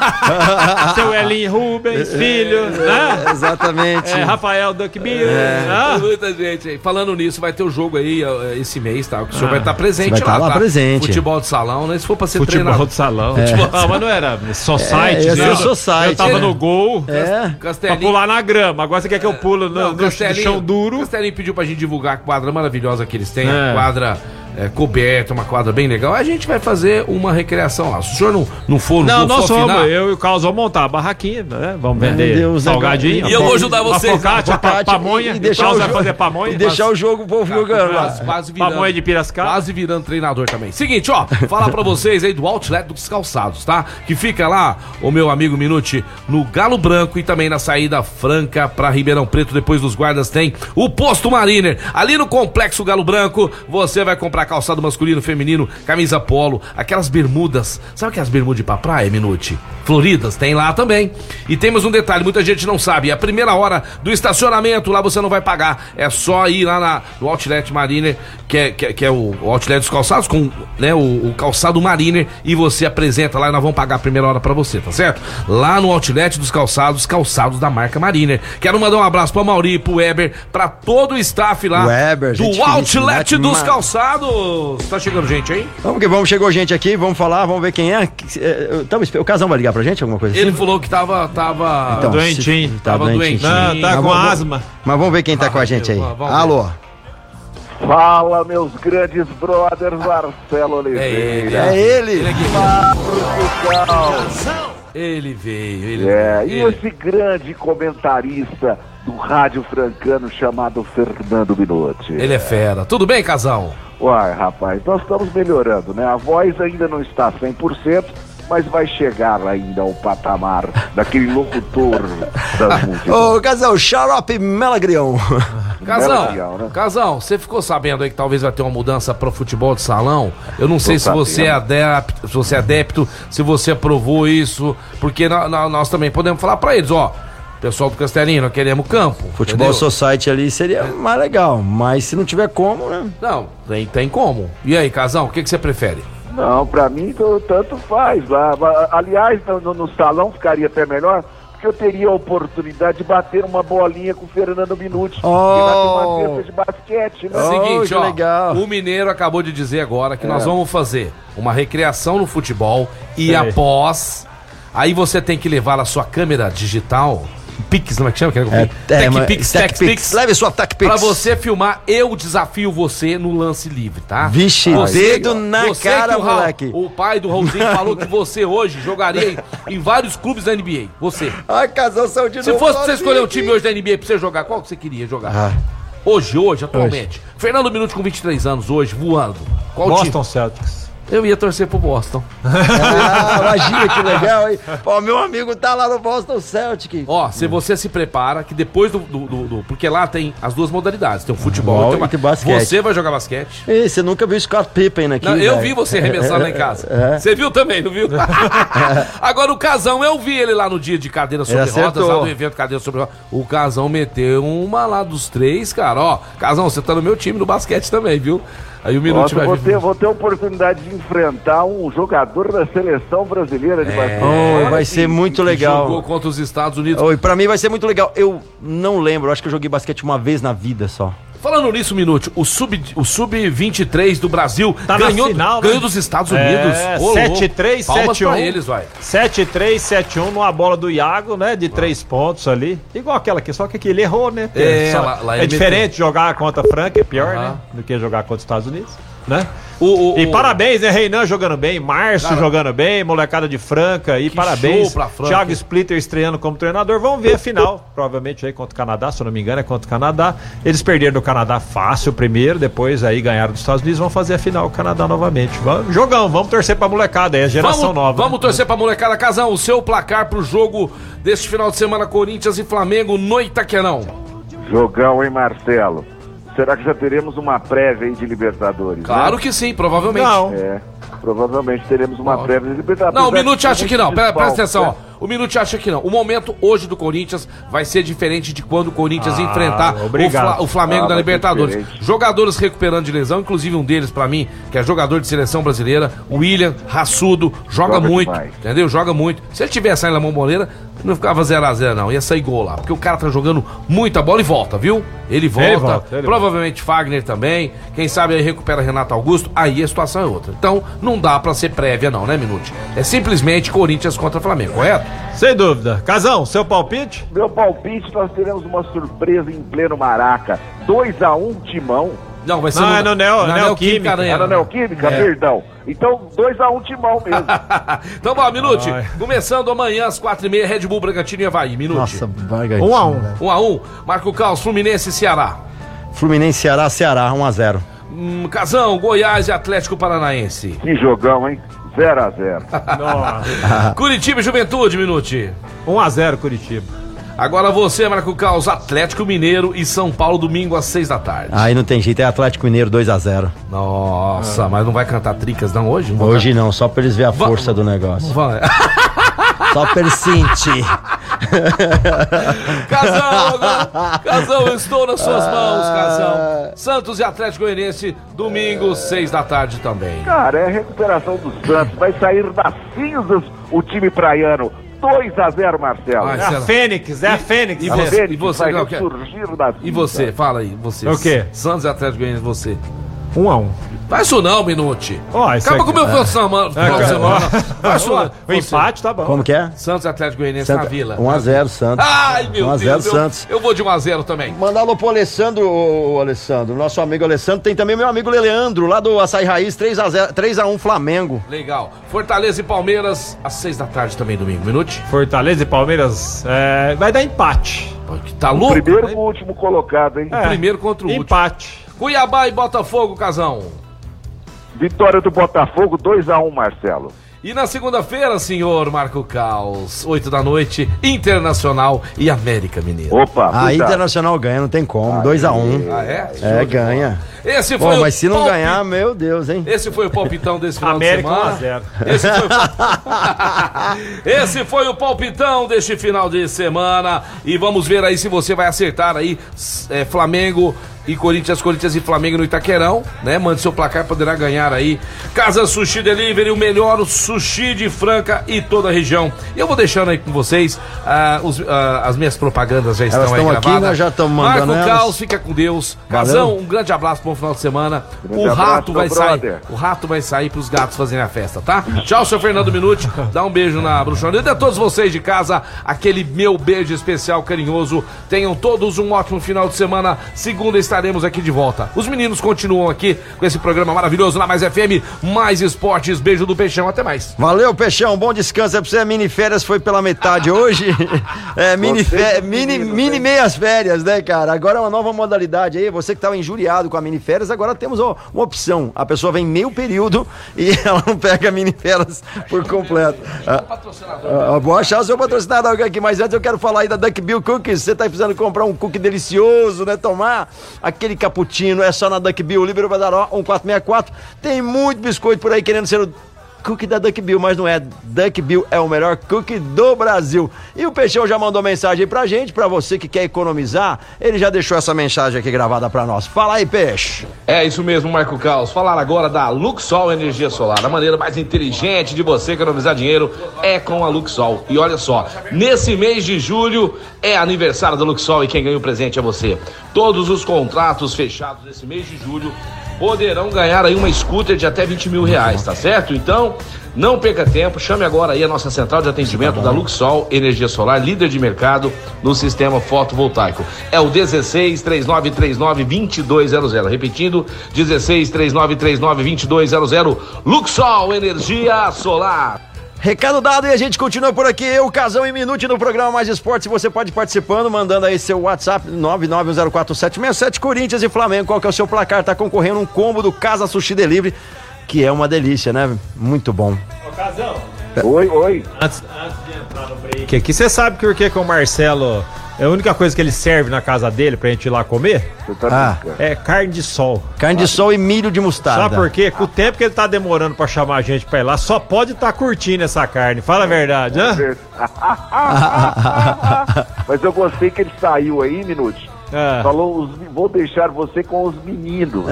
seu Elinho Rubens, filho, né? Exatamente. É, Rafael Duckbill. Tem Ah, muita gente aí. Falando nisso, vai ter o jogo aí esse mês, tá? O senhor vai estar presente Você vai lá, tá lá tá? presente. Futebol de salão, né? Se for pra ser Futebol treinador. de salão. Não, mas não era society, É, né? Eu- society. Eu tava no gol. É. Pra pular na grama. Agora você quer que eu pulo no, Não, Castelinho- chão duro? Castelinho pediu pra gente divulgar a quadra maravilhosa que eles têm, É. a quadra é, coberta, uma quadra bem legal. A gente vai fazer uma recreação lá. Se o senhor não, não for, Não, não nós afinar, Eu e o Carlos vamos montar a barraquinha, né? Vamos Vender os salgadinho. E eu vou ajudar vocês. focaccia, pa- pamonha. e deixar Carlos o vai jogo, fazer pamonha. e deixar o jogo o povo jogando lá. Quase, quase virando. Pamonha de Piracicaba. Quase virando treinador também. Seguinte, ó, falar pra vocês aí do Outlet dos Calçados, tá? Que fica lá, o meu amigo Minuti, no Galo Branco e também na saída franca pra Ribeirão Preto. Depois dos guardas tem o Posto Mariner. Ali no Complexo Galo Branco, você vai comprar calçado masculino, feminino, camisa polo, aquelas bermudas. Sabe aquelas bermudas de pra praia, Minuti? Floridas, tem lá também. E temos um detalhe, muita gente não sabe. A primeira hora do estacionamento, lá você não vai pagar. É só ir lá na, no Outlet Mariner, que é, que, é- que é o Outlet dos Calçados, com né, o, o calçado Mariner, e você apresenta lá e nós vamos pagar a primeira hora pra você, tá certo? Lá no Outlet dos Calçados, calçados da marca Mariner. Quero mandar um abraço pra Mauri, pro Weber, pra todo o staff lá Weber, do Outlet finíssima, dos ma- Calçados. Tá chegando gente aí? Vamos que vamos, chegou gente aqui, vamos falar, vamos ver quem é. É, Tamo, o casal vai ligar pra gente, alguma coisa Ele assim? falou que tava. tava... Então, doentinho. se- Tá Tava doentinho. doentinho. Não, tá Mas com vamos- asma. Mas vamos ver quem tá com a gente aí. vamos. Alô? Fala, meus grandes brothers, Marcelo Oliveira. É ele! Portugal. Ele veio, ele É, e veio. Ele- esse grande comentarista do rádio francano chamado Fernando Minuti. Ele é fera. Tudo bem, casal? Uai, rapaz, nós estamos melhorando, né? A voz ainda não está 100%, mas vai chegar ainda ao patamar daquele locutor das músicas. Ô, casal, Xarope Melagrião. Casal, né? casal, você ficou sabendo aí que talvez vai ter uma mudança pro futebol de salão? Eu não sei se você é adepto, se você é adepto, se você aprovou isso, porque nó- nó- nós também podemos falar pra eles, ó, pessoal do Castelinho, nós queremos campo. Futebol entendeu? Society ali seria mais legal, mas se não tiver como, né? Não, tem, tem como. E aí, casal, o que, que você prefere? Não, pra mim tanto faz. lá. Va- Aliás, no, no- salão ficaria até melhor, porque eu teria a oportunidade de bater uma bolinha com o Fernando Minuti. Oh. que vai ter uma cesta de basquete, né? Oh, Seguinte, que ó, legal. o Mineiro acabou de dizer agora que É. nós vamos fazer uma recreação no futebol e Sei. após, aí você tem que levar a sua câmera digital, Pix, não é que chama? Que É, Tech mas- Pix, Tech Tech Pix. Pix. Leve sua Tech Pix. Pra você filmar, eu desafio você no lance livre, tá? Vixe, dedo na você cara, que o Raul- moleque. O pai do Raulzinho falou que você hoje jogaria em, em vários clubes da NBA. Você. Ai, casal, saiu de Se novo fosse pra você escolher um time hoje da NBA pra você jogar, qual que você queria jogar? Ah. Hoje, hoje, atualmente. Fernando Minuto com 23 anos, hoje, voando. Qual Boston Celtics. Eu ia torcer pro Boston. Ah, imagina que legal, hein? Pô, meu amigo tá lá no Boston Celtic. Ó, se você se prepara, que depois do, do- do- do- Porque lá tem as duas modalidades: tem o futebol tem e tem basquete. Você vai jogar basquete. Ei, você nunca viu Scott Pippen aqui, Não, eu vi você arremessando lá em casa. É. Você viu também, não viu? Agora o Casão, eu vi ele lá no dia de cadeira sobre Ele rodas, acertou. lá do evento Cadeira sobre rodas. O Casão meteu uma lá dos três, cara. Ó, Casão, você tá no meu time no basquete também, viu? Aí o vai vou, vir. ter, vou ter a oportunidade de enfrentar um jogador da seleção brasileira de basquete. Oh, vai ser muito que legal. Jogou contra os Estados Unidos. Oi, pra mim vai ser muito legal. Eu não lembro, acho que eu joguei basquete uma vez na vida só. Falando nisso, Minuto, o Sub- o Sub-23 do Brasil Tá na ganhou, final, né? ganhou dos Estados Unidos. É, Ô, louco. 7-3, Palmas pra 7-1. eles, vai. 7-3, 7-1 numa bola do Iago, né? De três pontos ali. Igual aquela aqui, só que aqui ele errou, né? É, só- lá- lá é diferente jogar contra a Franca, é pior, Aham. né? Do que jogar contra os Estados Unidos, né? O, o- E o- parabéns, né? Reinan jogando bem, Márcio Cara, jogando bem, molecada de Franca. E que parabéns. show pra Franca. Thiago Splitter estreando como treinador. Vamos ver a final, provavelmente aí contra o Canadá, se eu não me engano, é contra o Canadá. Eles perderam do Canadá fácil primeiro, depois aí ganharam dos Estados Unidos, vão fazer a final com o Canadá novamente. Vamos, jogão, vamos torcer pra molecada, é a geração Vamos, nova. vamos torcer pra molecada. Casão, o seu placar pro jogo deste final de semana, Corinthians e Flamengo no Itaquerão. Jogão, hein, Marcelo? Será que já teremos uma prévia aí de Libertadores? Claro né? que sim, provavelmente. Não. É, provavelmente teremos uma prévia de Libertadores. Não, o Minuto que acha que não. muito Presta, atenção, né? ó. O Minuti acha que não. O momento hoje do Corinthians vai ser diferente de quando o Corinthians Ah, enfrentar o. Fla- o Flamengo Ah, da Libertadores. diferente. Jogadores recuperando de lesão, inclusive um deles pra mim, que é jogador de seleção brasileira, William Raçudo, joga, Joga muito, demais. entendeu? Joga muito. Se ele tivesse aí na Momboleira, não ficava 0x0 não, ia sair gol lá, porque o cara tá jogando muita bola e volta, viu? Ele volta, volta, ele provavelmente Fagner também, quem sabe aí recupera Renato Augusto, aí a situação é outra. Então, não dá pra ser prévia não, né, Minuti? É simplesmente Corinthians contra Flamengo, correto? Sem dúvida. Casão, seu palpite? Meu palpite, nós teremos uma surpresa em pleno Maraca. 2x1 Timão. Não, vai ser Não, é no Neo- Neoquímica. Aranha. Era Neoquímica? Perdão. Então, 2x1 Timão mesmo. então, bom, Minute, Ai. começando amanhã às quatro e meia, Red Bull, Bragantino e Havaí, Minute. Nossa, Bragantino. Um a um. velho. 1 a 1 Marco Caos, Fluminense e Ceará. Fluminense, Ceará, Ceará, 1x0. Hum, Casão, Goiás e Atlético Paranaense. que jogão, hein? 0x0. Nossa. Curitiba e Juventude, Minute. 1x0 Curitiba. Agora você, Marco Caos, Atlético Mineiro e São Paulo, domingo às seis da tarde. Aí não tem jeito, é Atlético Mineiro 2x0. Nossa, mas não vai cantar tricas não hoje? Não Hoje não, só pra eles verem a Va- força do negócio. vai. Só pra eles sentir. Casão, eu estou nas suas mãos, Casão. Santos e Atlético Goianiense, domingo, seis da tarde também. Cara, é a recuperação do Santos. Vai sair das cinzas o time praiano. 2x0, Marcelo. Ai, É a? Fênix, é a Fênix. E A você, Fênix e você, vai qual que é? ressurgir das E você, fala aí, você. O quê? Santos e Atlético Goianiense, você. 1x1. Faz isso não, Minute. Ó, isso Acaba com o meu final de semana. final de semana. Faz isso não. O empate tá bom. Como que é? Santos e Atlético Goianiense na Vila. 1x0 Santos. Ai, meu 1 a 0 Deus. eu- Santos. Eu, vou de 1x0 também. Mandar alô pro Alessandro, ô, Alessandro, nosso amigo Alessandro. Tem também meu amigo Leandro, lá do Açaí Raiz, 3x0, 3x1 Flamengo. Legal. Fortaleza e Palmeiras, às 6 da tarde também, domingo. Minute. Fortaleza e Palmeiras é, vai dar empate. Tá louco? Primeiro pro último colocado, hein? O primeiro contra o último. Empate. Cuiabá e Botafogo, Casão. Vitória do Botafogo, 2x1, Marcelo. E na segunda-feira, senhor Marco Caos, 8 da noite, Internacional e América Mineiro. Opa, A cuidado. Internacional ganha, não tem como. 2x1. Ah, é? É, ganha. Esse Pô, foi mas se não ganhar, meu Deus, hein? Esse foi o palpitão desse final América de semana. 1 a 0. Esse foi, o... Esse foi o palpitão deste final de semana. E vamos ver aí se você vai acertar aí é, Flamengo e Corinthians, Corinthians e Flamengo no Itaquerão, né? Mande seu placar, poderá ganhar aí. Casa Sushi Delivery, o melhor sushi de Franca e toda a região. E eu vou deixando aí com vocês ah, os- ah, as minhas propagandas já estão Elas aí estão aqui, gravadas. nós já estamos mandando Marco elas. Caos, fica com Deus. Casão, um grande abraço, bom final de semana. Grande o abraço, rato meu vai sair. brother. O rato vai sair pros gatos fazerem a festa, tá? Tchau, seu Fernando Minuti. Dá um beijo na bruxona. E a todos vocês de casa, aquele meu beijo especial, carinhoso. Tenham todos um ótimo final de semana. Segunda estaremos aqui de volta. Os meninos continuam aqui com esse programa maravilhoso na Mais FM, Mais Esportes. Beijo do Peixão. Até mais. Valeu, Peixão. Bom descanso é pra você. Mini férias foi pela metade hoje. É, mini, com mini, mini meias férias, né, cara? Agora é uma nova modalidade aí. Você que tava injuriado com a mini férias, agora temos ó, uma opção. A pessoa vem meio período e ela não pega mini férias por completo. Ah, ah, vou achar o seu patrocinador aqui, mas antes eu quero falar aí da Duck Bill Cookies. Você tá precisando comprar um cookie delicioso, né? Tomar aquele cappuccino, é só na Duck Bill, Líbero Badaró 1464. Tem muito biscoito por aí querendo ser o cookie da Duck Bill, mas não é. Duck Bill é o melhor cookie do Brasil. E o Peixão já mandou mensagem pra gente, pra você que quer economizar, ele já deixou essa mensagem aqui gravada pra nós. Fala aí, Peixe. É isso mesmo, Marco Caos. Falar agora da Luxol Energia Solar. A maneira mais inteligente de você economizar dinheiro é com a Luxol. E olha só, nesse mês de julho é aniversário da Luxol e quem ganha o presente é você. Todos os contratos fechados nesse mês de julho poderão ganhar aí uma scooter de até 20 mil reais, tá certo? Então, não perca tempo, chame agora aí a nossa central de atendimento da Luxol Energia Solar, líder de mercado no sistema fotovoltaico. É o 16 3939 2200. Repetindo, 16 3939 2200. Luxol Energia Solar. Recado dado e a gente continua por aqui. Eu, Casão em Minute no programa Mais Esportes. Você pode ir participando, mandando aí seu WhatsApp 991047767 Corinthians e Flamengo. Qual que é o seu placar? Tá concorrendo um combo do Casa Sushi Delivery, que é uma delícia, né? Muito bom. Oi, oi. Antes, antes de entrar no break aqui, você sabe que o que que o Marcelo É a única coisa que ele serve na casa dele pra gente ir lá comer tá Ah. é carne de sol. Carne de sol e milho de mostarda. Sabe por quê? Com o tempo que ele tá demorando pra chamar a gente pra ir lá, só pode estar curtindo essa carne. Fala a verdade, né? Mas eu gostei que ele saiu aí, Minute. É. Falou, os- vou deixar você com os meninos.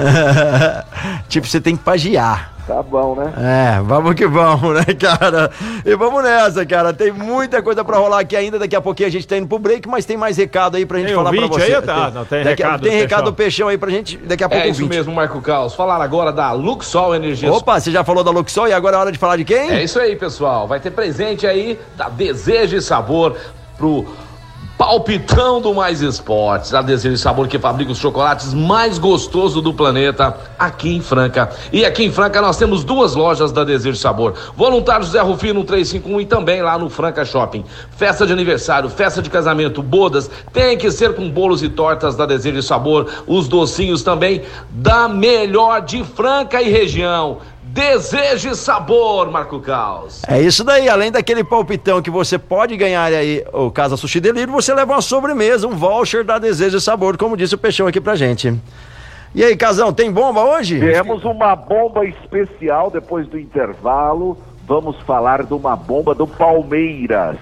tipo, você tem que pagiar. Tá bom, né? É, vamos que vamos, né, cara? E vamos nessa, cara. Tem muita coisa pra rolar aqui ainda. Daqui a pouquinho a gente tá indo pro break, mas tem mais recado aí pra gente Tem falar pra você. aí? Tá, não, tem daqui recado Tem do recado Peixão. do Peixão aí pra gente. Daqui a pouco É isso ouvinte. mesmo, Marco Caos. Falar agora da Luxol Energia Opa, você já falou da Luxol e agora é hora de falar de quem? É isso aí, pessoal. Vai ter presente aí da Desejo e Sabor pro palpitão do Mais Esportes. A Desejo e Sabor que fabrica os chocolates mais gostosos do planeta aqui em Franca. E aqui em Franca nós temos duas lojas da Desejo e Sabor. Voluntário José Rufino 351 e também lá no Franca Shopping. Festa de aniversário, festa de casamento, bodas, tem que ser com bolos e tortas da Desejo e Sabor. Os docinhos também da melhor de Franca e região. Desejo e sabor, Marco Caos. É isso daí, além daquele palpitão que você pode ganhar aí, o Casa Sushi Delivery, você leva uma sobremesa, um voucher da Desejo e Sabor, como disse o Peixão aqui pra gente. E aí, Casão, tem bomba hoje? Temos uma bomba especial depois do intervalo. Vamos falar de uma bomba do Palmeiras.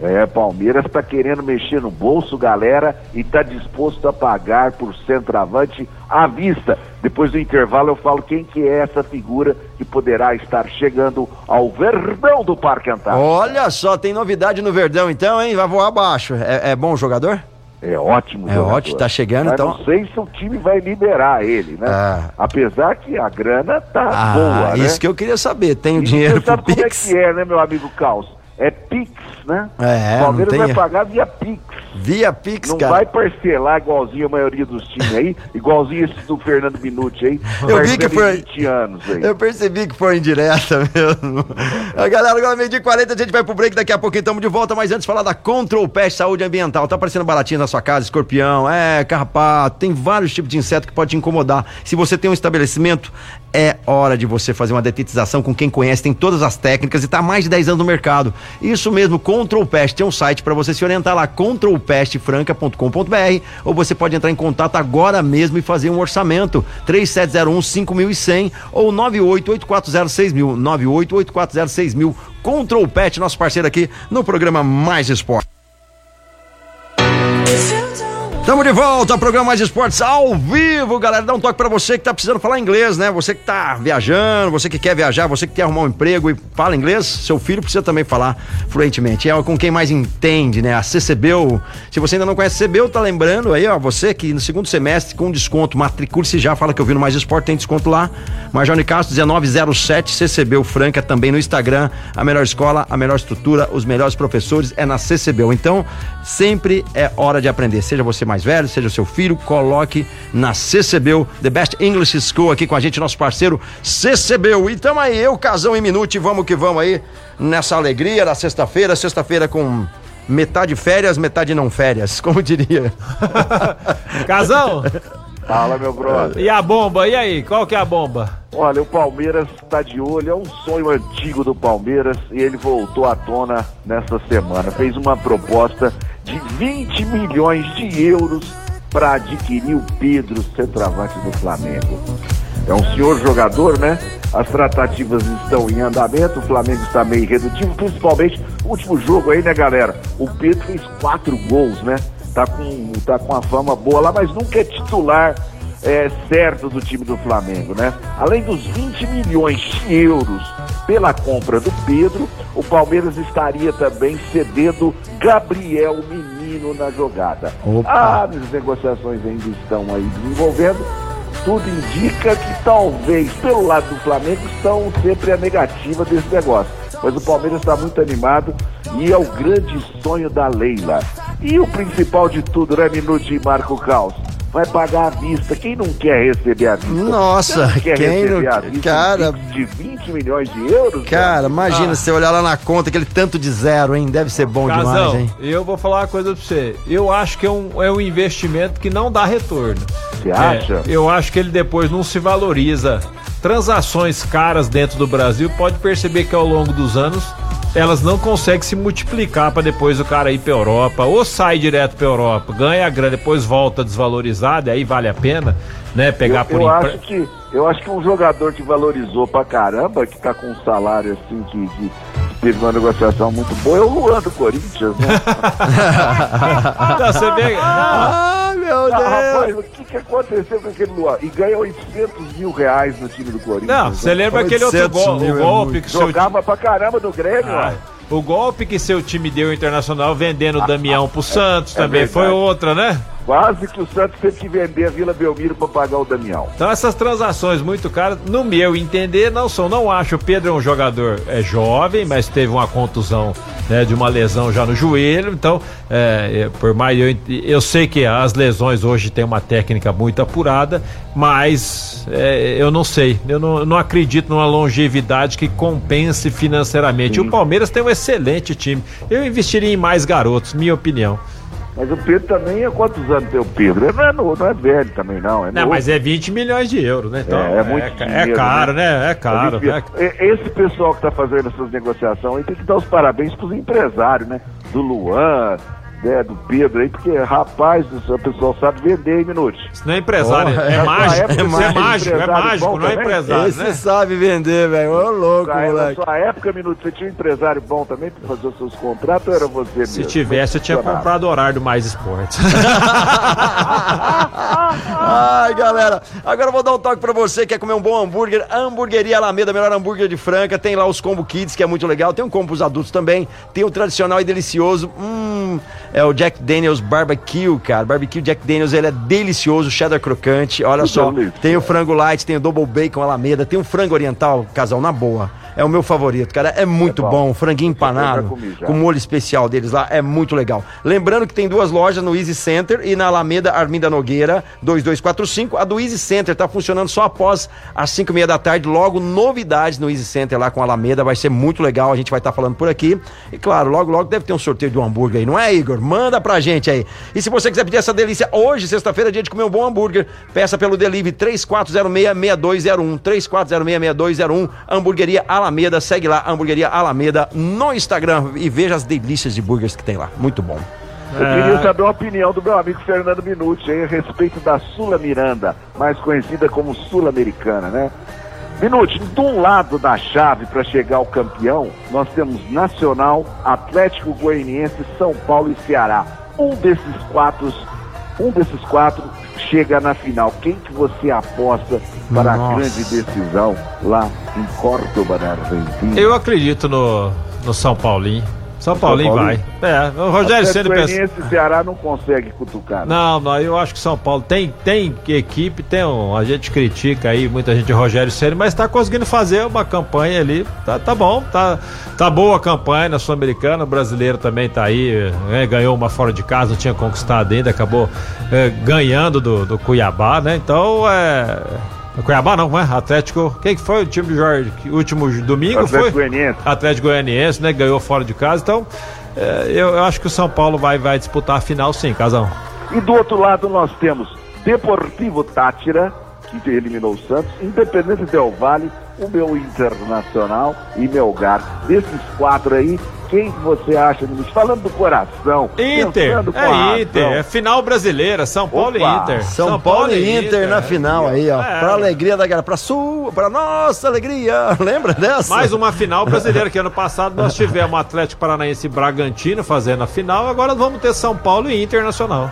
É, Palmeiras está querendo mexer no bolso, galera, e está disposto a pagar por centroavante à vista. Depois do intervalo eu falo quem que é essa figura que poderá estar chegando ao Verdão do Parque Antártico. Olha só, tem novidade no Verdão então, hein? Vai voar abaixo. É, é bom jogador? É ótimo É jogador. ótimo, tá chegando, Mas então- não sei se o time vai liberar ele, né? Ah. Apesar que a grana tá Ah, boa, né? isso que eu queria saber. Tem o dinheiro você pro sabe como é Pix? que é, né, meu amigo Caos? É Pix, né? É, o Palmeiras não tem- vai pagar via Pix. Via Pix, Não cara. vai parcelar igualzinho a maioria dos times aí, igualzinho esse do Fernando Minuti aí. Eu vi que foi- 20 anos aí. Eu percebi que foi indireta mesmo. A galera, agora meio de 40, a gente vai pro break, daqui a pouquinho estamos de volta, mas antes falar da Control Pest Saúde Ambiental. Tá aparecendo baratinho na sua casa, escorpião, é, carrapato, tem vários tipos de inseto que pode te incomodar. Se você tem um estabelecimento, é hora de você fazer uma detetização com quem conhece, tem todas as técnicas e tá há mais de 10 anos no mercado. Isso mesmo, Control Pest, tem um site para você se orientar lá, controlpestfranca.com.br ou você pode entrar em contato agora mesmo e fazer um orçamento, 3701 5100 ou 988406000, 988406000. Control Pet, nosso parceiro aqui no programa Mais Esporte. Estamos de volta ao programa Mais Esportes ao vivo, galera. Dá um toque pra você que tá precisando falar inglês, né? Você que tá viajando, você que quer viajar, você que quer arrumar um emprego e fala inglês, seu filho precisa também falar fluentemente. É com quem mais entende, né? A CCBU. Se você ainda não conhece a CCBU, tá lembrando aí, ó, você que no segundo semestre com desconto, matricule-se já, fala que eu vi no Mais Esporte, tem desconto lá. Major Castro 1907 CCBU Franca também no Instagram. A melhor escola, a melhor estrutura, os melhores professores é na CCBU. Então, sempre é hora de aprender. Seja você mais velho, seja o seu filho, coloque na CCBU, The Best English School aqui com a gente, nosso parceiro CCBU. E tamo aí, eu, Casão em Minuto, e vamos que vamos aí nessa alegria da sexta-feira, sexta-feira com metade férias, metade não férias, como diria. Casão, Fala, meu brother. e a bomba? E aí, qual que é a bomba? Olha, o Palmeiras está de olho, é um sonho antigo do Palmeiras e ele voltou à tona nessa semana. Fez uma proposta de 20 milhões de euros para adquirir o Pedro, centroavante do Flamengo. É um senhor jogador, né? As tratativas estão em andamento, o Flamengo está meio redutivo, principalmente o último jogo aí, né, galera? O Pedro fez quatro gols, né? Tá com, tá com a fama boa lá, mas nunca é titular é, certo do time do Flamengo, né? Além dos 20 milhões de euros pela compra do Pedro, o Palmeiras estaria também cedendo Gabriel Menino na jogada. Opa. As negociações ainda estão aí desenvolvendo. Tudo indica que talvez, pelo lado do Flamengo, estão sempre a negativa desse negócio. Mas o Palmeiras está muito animado e é o grande sonho da Leila. E o principal de tudo, né, Minuto e Marco Caos? Vai pagar à vista. Quem não quer receber à vista? Nossa, Quem quer quem receber não- à vista cara- de 20 milhões de euros? Cara, cara? imagina você olhar lá na conta, aquele tanto de zero, hein? Deve ser bom demais, Casão, hein? eu vou falar uma coisa pra você. Eu acho que é um, é um investimento que não dá retorno. Você acha? É, eu acho que ele depois não se valoriza. Transações caras dentro do Brasil, pode perceber que ao longo dos anos elas não conseguem se multiplicar para depois o cara ir pra Europa, ou sai direto pra Europa, ganha a grana, depois volta desvalorizado, e aí vale a pena, né, pegar eu, por eu acho que Eu acho que um jogador que valorizou pra caramba, que tá com um salário assim, que, que teve uma negociação muito boa, é o Luan do Corinthians, né? Não, você vê. Ah, meu Ah, rapaz, Deus! o que, que aconteceu com aquele Luan? E ganha 800 mil reais no time do Corinthians. Não, né? você lembra aquele outro 800 gol, mil o é golpe que seu time. Jogava pra caramba do Grêmio, Ah, ó. o golpe que seu time deu internacional vendendo o Damião pro Santos é também foi verdade. outra, né? Quase que o Santos teve que vender a Vila Belmiro pra pagar o Damião. Então essas transações muito caras, no meu entender, não são. Não acho. O Pedro é um jogador é jovem, mas teve uma contusão né, de uma lesão já no joelho. Então, é, é, por mais eu, eu sei que as lesões hoje têm uma técnica muito apurada, mas é, eu não sei. Eu não, eu não acredito numa longevidade que compense financeiramente. O Palmeiras tem um excelente time. Eu investiria em mais garotos, minha opinião. Mas o Pedro também, há quantos anos tem o Pedro? Ele não é, no- não é velho também, não. É Não, novo. mas é 20 milhões de euros, né? Então, É, é muito ca- dinheiro, caro, né? né? É caro. E- Esse pessoal que tá fazendo essas negociações aí tem que dar os parabéns pros empresários, né? Do Luan, né, do Pedro aí, porque, rapaz, o pessoal sabe vender, hein, Minuti? Isso não é empresário, Porra, é, é mágico. época, é mágico, mágico, é mágico, bom não é empresário, Esse né? sabe vender, velho. Ô, louco, Na, na moleque. sua época, Minuto, você tinha um empresário bom também pra fazer os seus contratos ou era você mesmo? Se tivesse, eu tinha comprado o horário do Mais Esportes. Ai, galera, agora eu vou dar um toque pra você que quer comer um bom hambúrguer. Hamburgueria Alameda, melhor hambúrguer de Franca. Tem lá os combo kids, que é muito legal. Tem um combo pros adultos também. Tem o tradicional e delicioso. Hum, é o Jack Daniels Barbecue, cara. Barbecue Jack Daniels, ele é delicioso, cheddar crocante. Olha só, tem o frango light, tem o double bacon Alameda, tem o frango oriental, casal, na boa. É o meu favorito, cara. É muito É bom. bom. Franguinho empanado, comi com molho especial deles lá. É muito legal. Lembrando que tem duas lojas no Easy Center e na Alameda Arminda Nogueira, 2245. A do Easy Center tá funcionando só após as 5 e meia da tarde. Logo, novidades no Easy Center lá com a Alameda. Vai ser muito legal. A gente vai estar falando por aqui. E claro, logo, logo deve ter um sorteio de um hambúrguer aí, não é, Igor? Manda pra gente aí. E se você quiser pedir essa delícia hoje, sexta-feira, é dia de comer um bom hambúrguer, peça pelo delivery 3406-6201. 3406-6201. Hamburgueria Alameda. Segue lá, Hamburgueria Alameda no Instagram e veja as delícias de burgers que tem lá. Muito bom. Eu queria saber a opinião do meu amigo Fernando Minuti aí a respeito da Sula Miranda, mais conhecida como Sul-Americana, né? Minuti, de um lado da chave para chegar ao campeão, nós temos Nacional, Atlético Goianiense, São Paulo e Ceará. Um desses quatro, um desses quatro chega na final. Quem que você aposta para a Nossa. grande decisão lá em Córdoba, na Argentina? Eu acredito no, no São Paulinho. São Paulinho vai. Paulinho? É, o Rogério Ceni pensa. E Ceará não consegue cutucar. né? Não, não, eu acho que São Paulo tem, tem equipe, tem um, a gente critica aí, muita gente de Rogério Ceni, mas tá conseguindo fazer uma campanha ali, tá, tá bom, tá, tá boa a campanha na Sul-Americana, o brasileiro também tá aí, né, ganhou uma fora de casa, não tinha conquistado ainda, acabou é, ganhando do, do Cuiabá, né, então é... Cuiabá não, né? Atlético. Quem que foi o time do Jorge? Último domingo Atlético foi? Goianiense. Atlético Goianiense, né? Ganhou fora de casa. Então, é, eu, eu acho que o São Paulo vai, vai disputar a final sim, Casão. E do outro lado nós temos Deportivo Tátira, que eliminou o Santos, Independente Del Vale, o meu Internacional e Melgar. Desses quatro aí, quem que você acha, Nunes? Falando do coração, Inter, é Inter, é final brasileira, São Paulo Opa, e Inter. São, Paulo e Inter, na final aí, ó. É. Pra alegria da galera, pra sua, pra nossa alegria. Lembra dessa? Mais uma final brasileira, que ano passado nós tivemos Atlético Paranaense e Bragantino fazendo a final, agora vamos ter São Paulo e Internacional.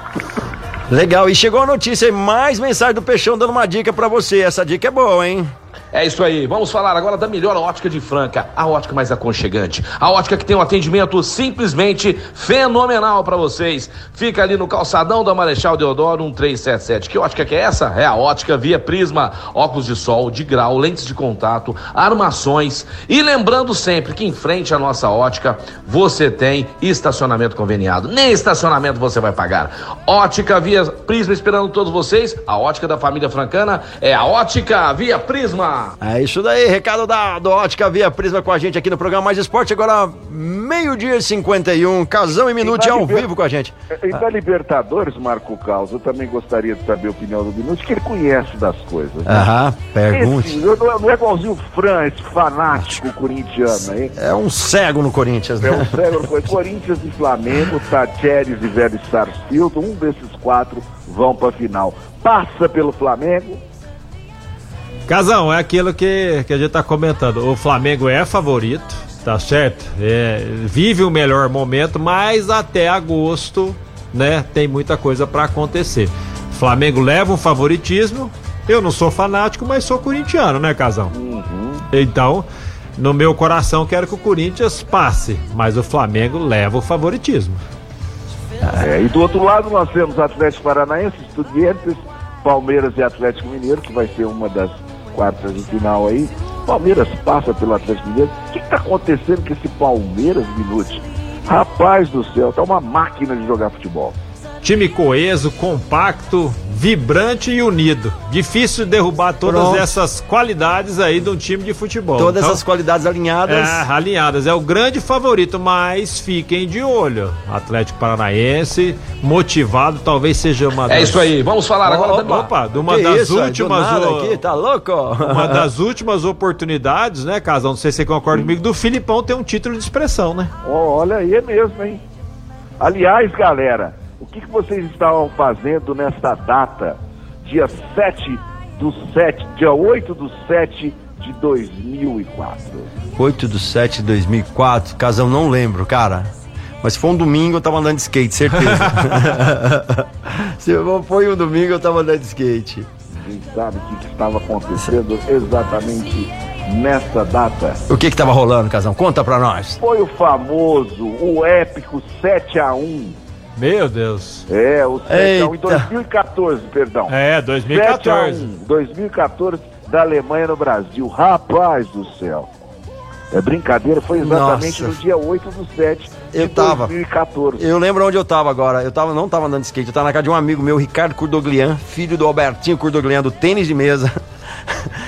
Legal, e chegou a notícia aí, mais mensagem do Peixão dando uma dica pra você. Essa dica é boa, hein? É isso aí, vamos falar agora da melhor ótica de Franca, a ótica mais aconchegante, a ótica que tem um atendimento simplesmente fenomenal pra vocês. Fica ali no calçadão da Marechal Deodoro 1377. Que ótica que é essa? É a ótica Via Prisma, óculos de sol, de grau, lentes de contato, armações. E lembrando sempre que em frente à nossa ótica você tem estacionamento conveniado. Nem estacionamento você vai pagar. Ótica Via Prisma esperando todos vocês. A ótica da família francana é a ótica Via Prisma. Prisma. É isso daí, recado da do Ótica Via Prisma com a gente aqui no programa Mais Esporte, agora meio-dia e 51, Casão e Minute na ao Liber- vivo com a gente. E da Libertadores, Marco Caos, eu também gostaria de saber a opinião do Minuto, que ele conhece das coisas. né? Aham, pergunte. Esse, não, é- é igualzinho o Fran, esse fanático corintiano aí. É um cego no Corinthians, É né? o cego, foi Corinthians e Flamengo, Tacheres e Velho Sarsfield, um desses quatro vão pra final. Passa pelo Flamengo, Casão, é aquilo que, que a gente tá comentando. O Flamengo é favorito, tá certo? É, vive o melhor momento, mas até agosto, né, tem muita coisa pra acontecer. O Flamengo leva um favoritismo. Eu não sou fanático, mas sou corintiano, né, Casão? Então, no meu coração, quero que o Corinthians passe, mas o Flamengo leva o favoritismo. É, e do outro lado nós temos Atlético Paranaense, Estudiantes, Palmeiras e Atlético Mineiro, que vai ser uma das quartas de final aí. Palmeiras passa pelo Atlético Mineiro. O que está acontecendo com esse Palmeiras, Minute? Rapaz do céu, tá uma máquina de jogar futebol. Time coeso, compacto, vibrante e unido. Difícil derrubar todas Pronto. essas qualidades aí de um time de futebol. Todas Então, essas qualidades alinhadas. É, alinhadas. É o grande favorito, mas fiquem de olho. Atlético Paranaense, motivado, talvez seja uma É isso aí, vamos falar agora da Opa, de uma que das isso, é, do últimas. o- aqui, tá louco? Uma das últimas oportunidades, né, Casal? Não sei se você concorda comigo, do Filipão ter um título de expressão, né? Ó, olha aí, é mesmo, hein? Aliás, galera, o que, que vocês estavam fazendo nesta data, dia 7 do 7, dia 8 do 7 de 2004? 8 de 7 de 2004, Casão, não lembro, cara. Mas se for um domingo, eu tava andando de skate, certeza. se foi um domingo, eu tava andando de skate. Ninguém sabe o que, que estava acontecendo exatamente nessa data. O que que tava rolando, Casão? Conta pra nós. Foi o famoso, o épico 7 a 1 Meu Deus. É, o 7 a 1 em Eita. 2014, perdão. É, 7 a 2014. 1, 2014 da Alemanha no Brasil. Rapaz do céu. É brincadeira, foi exatamente Nossa. no dia 8 do 7 de Eu tava. 2014. Eu lembro onde eu tava agora. Eu tava, não tava andando de skate, eu tava na casa de um amigo meu, Ricardo Curdoglian, filho do Albertinho Curdoglian, do tênis de mesa.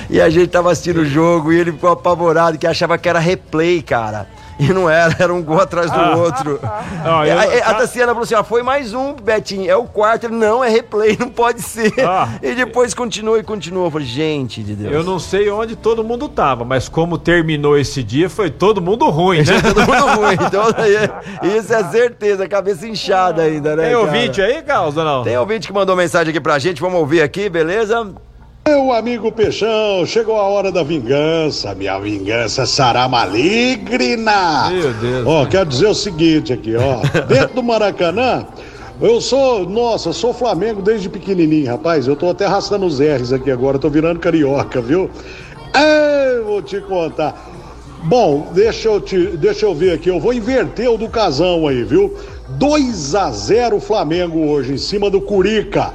E a gente tava assistindo o jogo e ele ficou apavorado que achava que era replay, cara. E não era, era um gol atrás do outro. Ó, E eu- a, a Tassiana falou assim: ó, foi mais um, Betinho. É o quarto. Ele, não, é replay, não pode ser. Ah. E depois continuou e continuou. Eu falei, gente de Deus. Eu não sei onde todo mundo tava, mas como terminou esse dia, foi todo mundo ruim, né? Todo mundo ruim. Então, isso é certeza, cabeça inchada ainda, né? Tem cara? ouvinte aí, Carlos, ou não? Tem ouvinte que mandou mensagem aqui pra gente, vamos ouvir aqui, beleza? Meu amigo Peixão, chegou a hora da vingança. Minha vingança será maligna. Meu Deus. Ó, quero dizer o seguinte aqui, ó. Dentro do Maracanã, eu sou, nossa, sou Flamengo desde pequenininho, rapaz. Eu tô até arrastando os R's aqui agora, tô virando carioca, viu? É, vou te contar. Bom, deixa eu, te, deixa eu ver aqui, eu vou inverter o do casão aí, viu? 2 a 0 Flamengo hoje, em cima do Curica,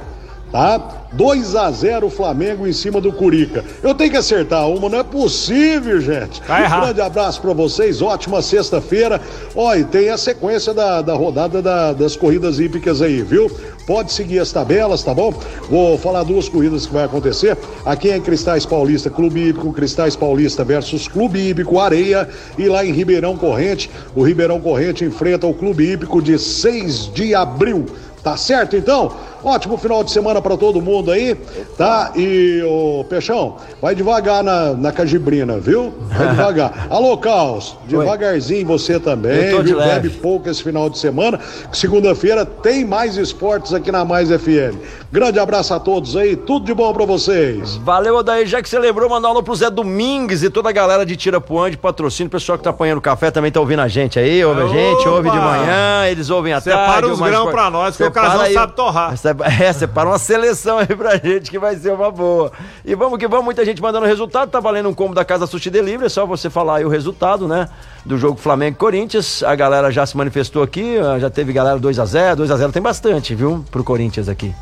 tá? 2 a 0 Flamengo em cima do Curica. Eu tenho que acertar uma, não é possível, gente. Tá errado. Grande abraço pra vocês, ótima sexta-feira. Ó, e tem a sequência da, da rodada da- das corridas hípicas aí, viu? Pode seguir as tabelas, tá bom? Vou falar duas corridas que vai acontecer. Aqui é em Cristais Paulista, Clube Hípico Cristais Paulista versus Clube Hípico Areia. E lá em Ribeirão Corrente, o Ribeirão Corrente enfrenta o Clube Hípico de 6 de abril. Tá certo então? Ótimo final de semana pra todo mundo aí, tá? E o Peixão, vai devagar na, na cajibrina, viu? Vai devagar. Alô, Caos, devagarzinho você também, Eu tô de viu? leve. Bebe pouco esse final de semana. Segunda-feira tem mais esportes aqui na Mais FM. Grande abraço a todos aí, tudo de bom pra vocês. Valeu, Odair. Já que você lembrou, mandar um alô pro Zé Domingues e toda a galera de Tirapuã, de patrocínio. O pessoal que tá apanhando café também tá ouvindo a gente aí. Ouve a gente, ouve de Opa! manhã, eles ouvem à Separa tarde. uns o mais grãos pra nós, que o aí- sabe torrar. É, separa uma seleção aí pra gente que vai ser uma boa. E vamos que vamos, muita gente mandando resultado. Tá valendo um combo da Casa Sushi Delivery. É só você falar aí o resultado, né? Do jogo Flamengo e Corinthians. A galera já se manifestou aqui. Já teve galera 2x0. 2x0 tem bastante, viu? Pro Corinthians aqui.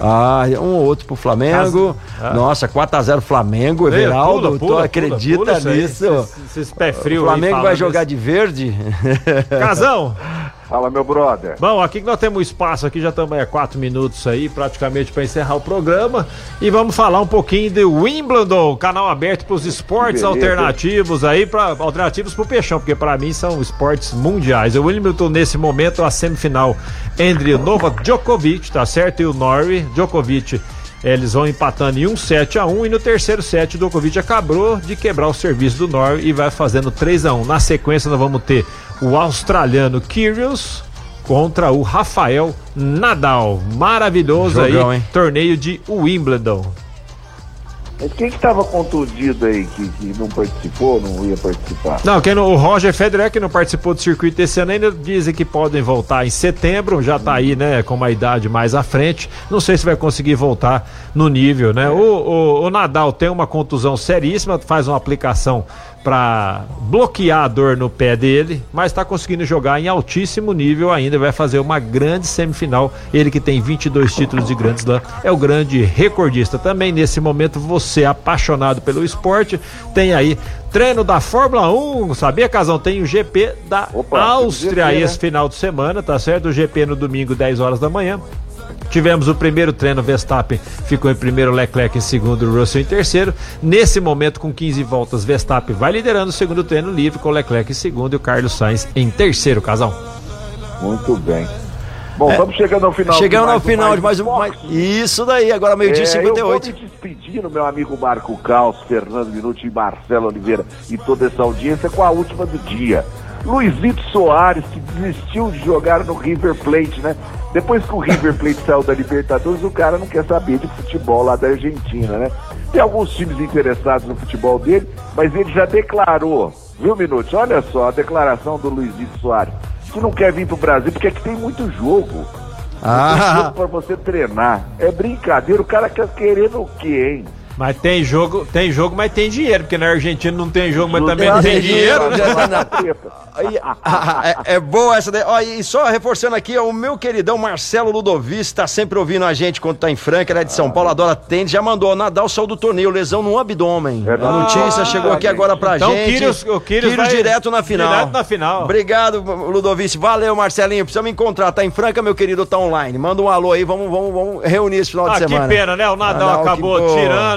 Ah, um ou outro pro Flamengo. Ah. Nossa, 4x0 Flamengo, Everaldo. pula, tu pula, acredita pula, pula nisso? Esses- Esses pé frio o Flamengo vai jogar isso. de verde? Casão, Fala, meu brother. Bom, aqui que nós temos espaço aqui, já estamos há quatro minutos aí, praticamente para encerrar o programa. E vamos falar um pouquinho de Wimbledon, canal aberto para os esportes beleza. alternativos aí, para alternativos para o peixão, porque para mim são esportes mundiais. O Wimbledon, nesse momento, a semifinal entre o Novak Djokovic, tá certo? E o Norrie Djokovic. Eles vão empatando em um 7 a 1 e no terceiro set o Djokovic acabou de quebrar o serviço do Norrie e vai fazendo 3 a 1. Na sequência nós vamos ter o australiano Kyrgios contra o Rafael Nadal. Maravilhoso Jogão, aí, hein? torneio de Wimbledon. Mas quem que tava contundido aí, que, que não participou, não ia participar? Não, quem não- o Roger Federer que não participou do circuito esse ano ainda dizem que podem voltar em setembro, já tá aí, né, com uma idade mais à frente. Não sei se vai conseguir voltar no nível, né? O, o- o Nadal tem uma contusão seríssima, faz uma aplicação para bloquear a dor no pé dele, mas está conseguindo jogar em altíssimo nível ainda, vai fazer uma grande semifinal. Ele que tem 22 títulos de Grand Slam, é o grande recordista. Também nesse momento você apaixonado pelo esporte, tem aí treino da Fórmula 1, sabia, Casão? Tem o GP da Opa, Áustria GP, né? esse final de semana, tá certo? O GP no domingo, 10 horas da manhã. Tivemos o primeiro treino, Verstappen ficou em primeiro, Leclerc em segundo, Russell em terceiro. Nesse momento, com 15 voltas, Verstappen vai liderando o segundo treino livre, com Leclerc em segundo e o Carlos Sainz em terceiro, casal. Muito bem. Bom, estamos chegando ao final. Chegando ao final de mais um. Mais- Isso daí, agora meio-dia e É, Eu vou 58. me despedindo, meu amigo Marco Caos, Fernando Minuti, Marcelo Oliveira e toda essa audiência com a última do dia. Luizito Soares, que desistiu de jogar no River Plate, né? Depois que o River Plate saiu da Libertadores, o cara não quer saber de futebol lá da Argentina, né? Tem alguns times interessados no futebol dele, mas ele já declarou, viu, Minuti? Olha só a declaração do Luizito Soares, que não quer vir pro Brasil porque aqui tem muito jogo. Ah, Pra você treinar. É brincadeira, o cara quer querendo o quê, hein? Mas tem jogo, tem jogo, mas tem dinheiro, porque na Argentina não tem jogo, mas Não também tem não tem dinheiro, né? Treta. Aí, ah, é, é boa essa daí. Ó, e só reforçando aqui, ó, o meu queridão Marcelo Ludovici tá sempre ouvindo a gente quando tá em Franca, ele é de São Paulo, adora tênis, já mandou, ó, Nadal saiu do torneio, lesão no abdômen. É a notícia verdade. chegou aqui agora pra Então, gente. Quírios- o Quírios vai direto na final. direto na final. Obrigado, Ludovici. Valeu, Marcelinho. Precisa me encontrar. Tá em Franca, meu querido, tá online. Manda um alô aí, vamos, vamos, vamos reunir esse final Ah, de que semana. pena, né? O Nadal Nadal, acabou que-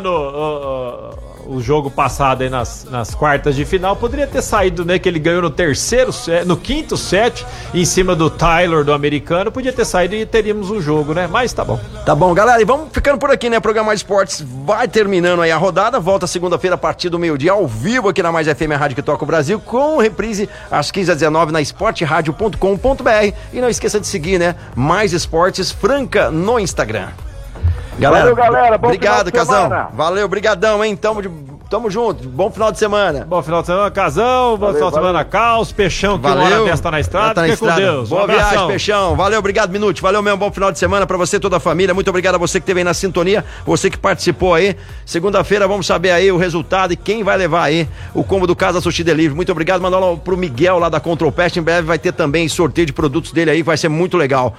ó, o jogo passado aí nas, nas quartas de final. Poderia ter saído, né? Que ele ganhou no terceiro, no quinto set, em cima do Tyler, do americano. Podia ter saído e teríamos um jogo, né? Mas tá bom. Tá bom, galera, e vamos ficando por aqui, né? Programa Mais Esportes vai terminando aí a rodada, volta segunda-feira a partir do meio-dia, ao vivo aqui na Mais FM, a rádio que toca o Brasil, com reprise às 15h19 na esporteradio.com.br. E não esqueça de seguir, né? Mais Esportes Franca no Instagram. Valeu, galera. Bom obrigado, Casão. Valeu, brigadão, hein? Tamo, de, tamo junto. Bom final de semana. Bom final de semana, Casão. Bom Valeu, final de semana, valeu. Caos. Peixão, que uma hora tá na estrada. Tá na Fica com estrada. Deus. Boa um viagem, Peixão. Valeu, obrigado, Minute. Valeu mesmo, bom final de semana pra você e toda a família. Muito obrigado a você que esteve aí na sintonia, você que participou aí. Segunda-feira vamos saber aí o resultado e quem vai levar aí o combo do Casa Sushi Delivery. Muito obrigado, mandar pro Miguel lá da Control Pest. Em breve vai ter também sorteio de produtos dele aí, vai ser muito legal.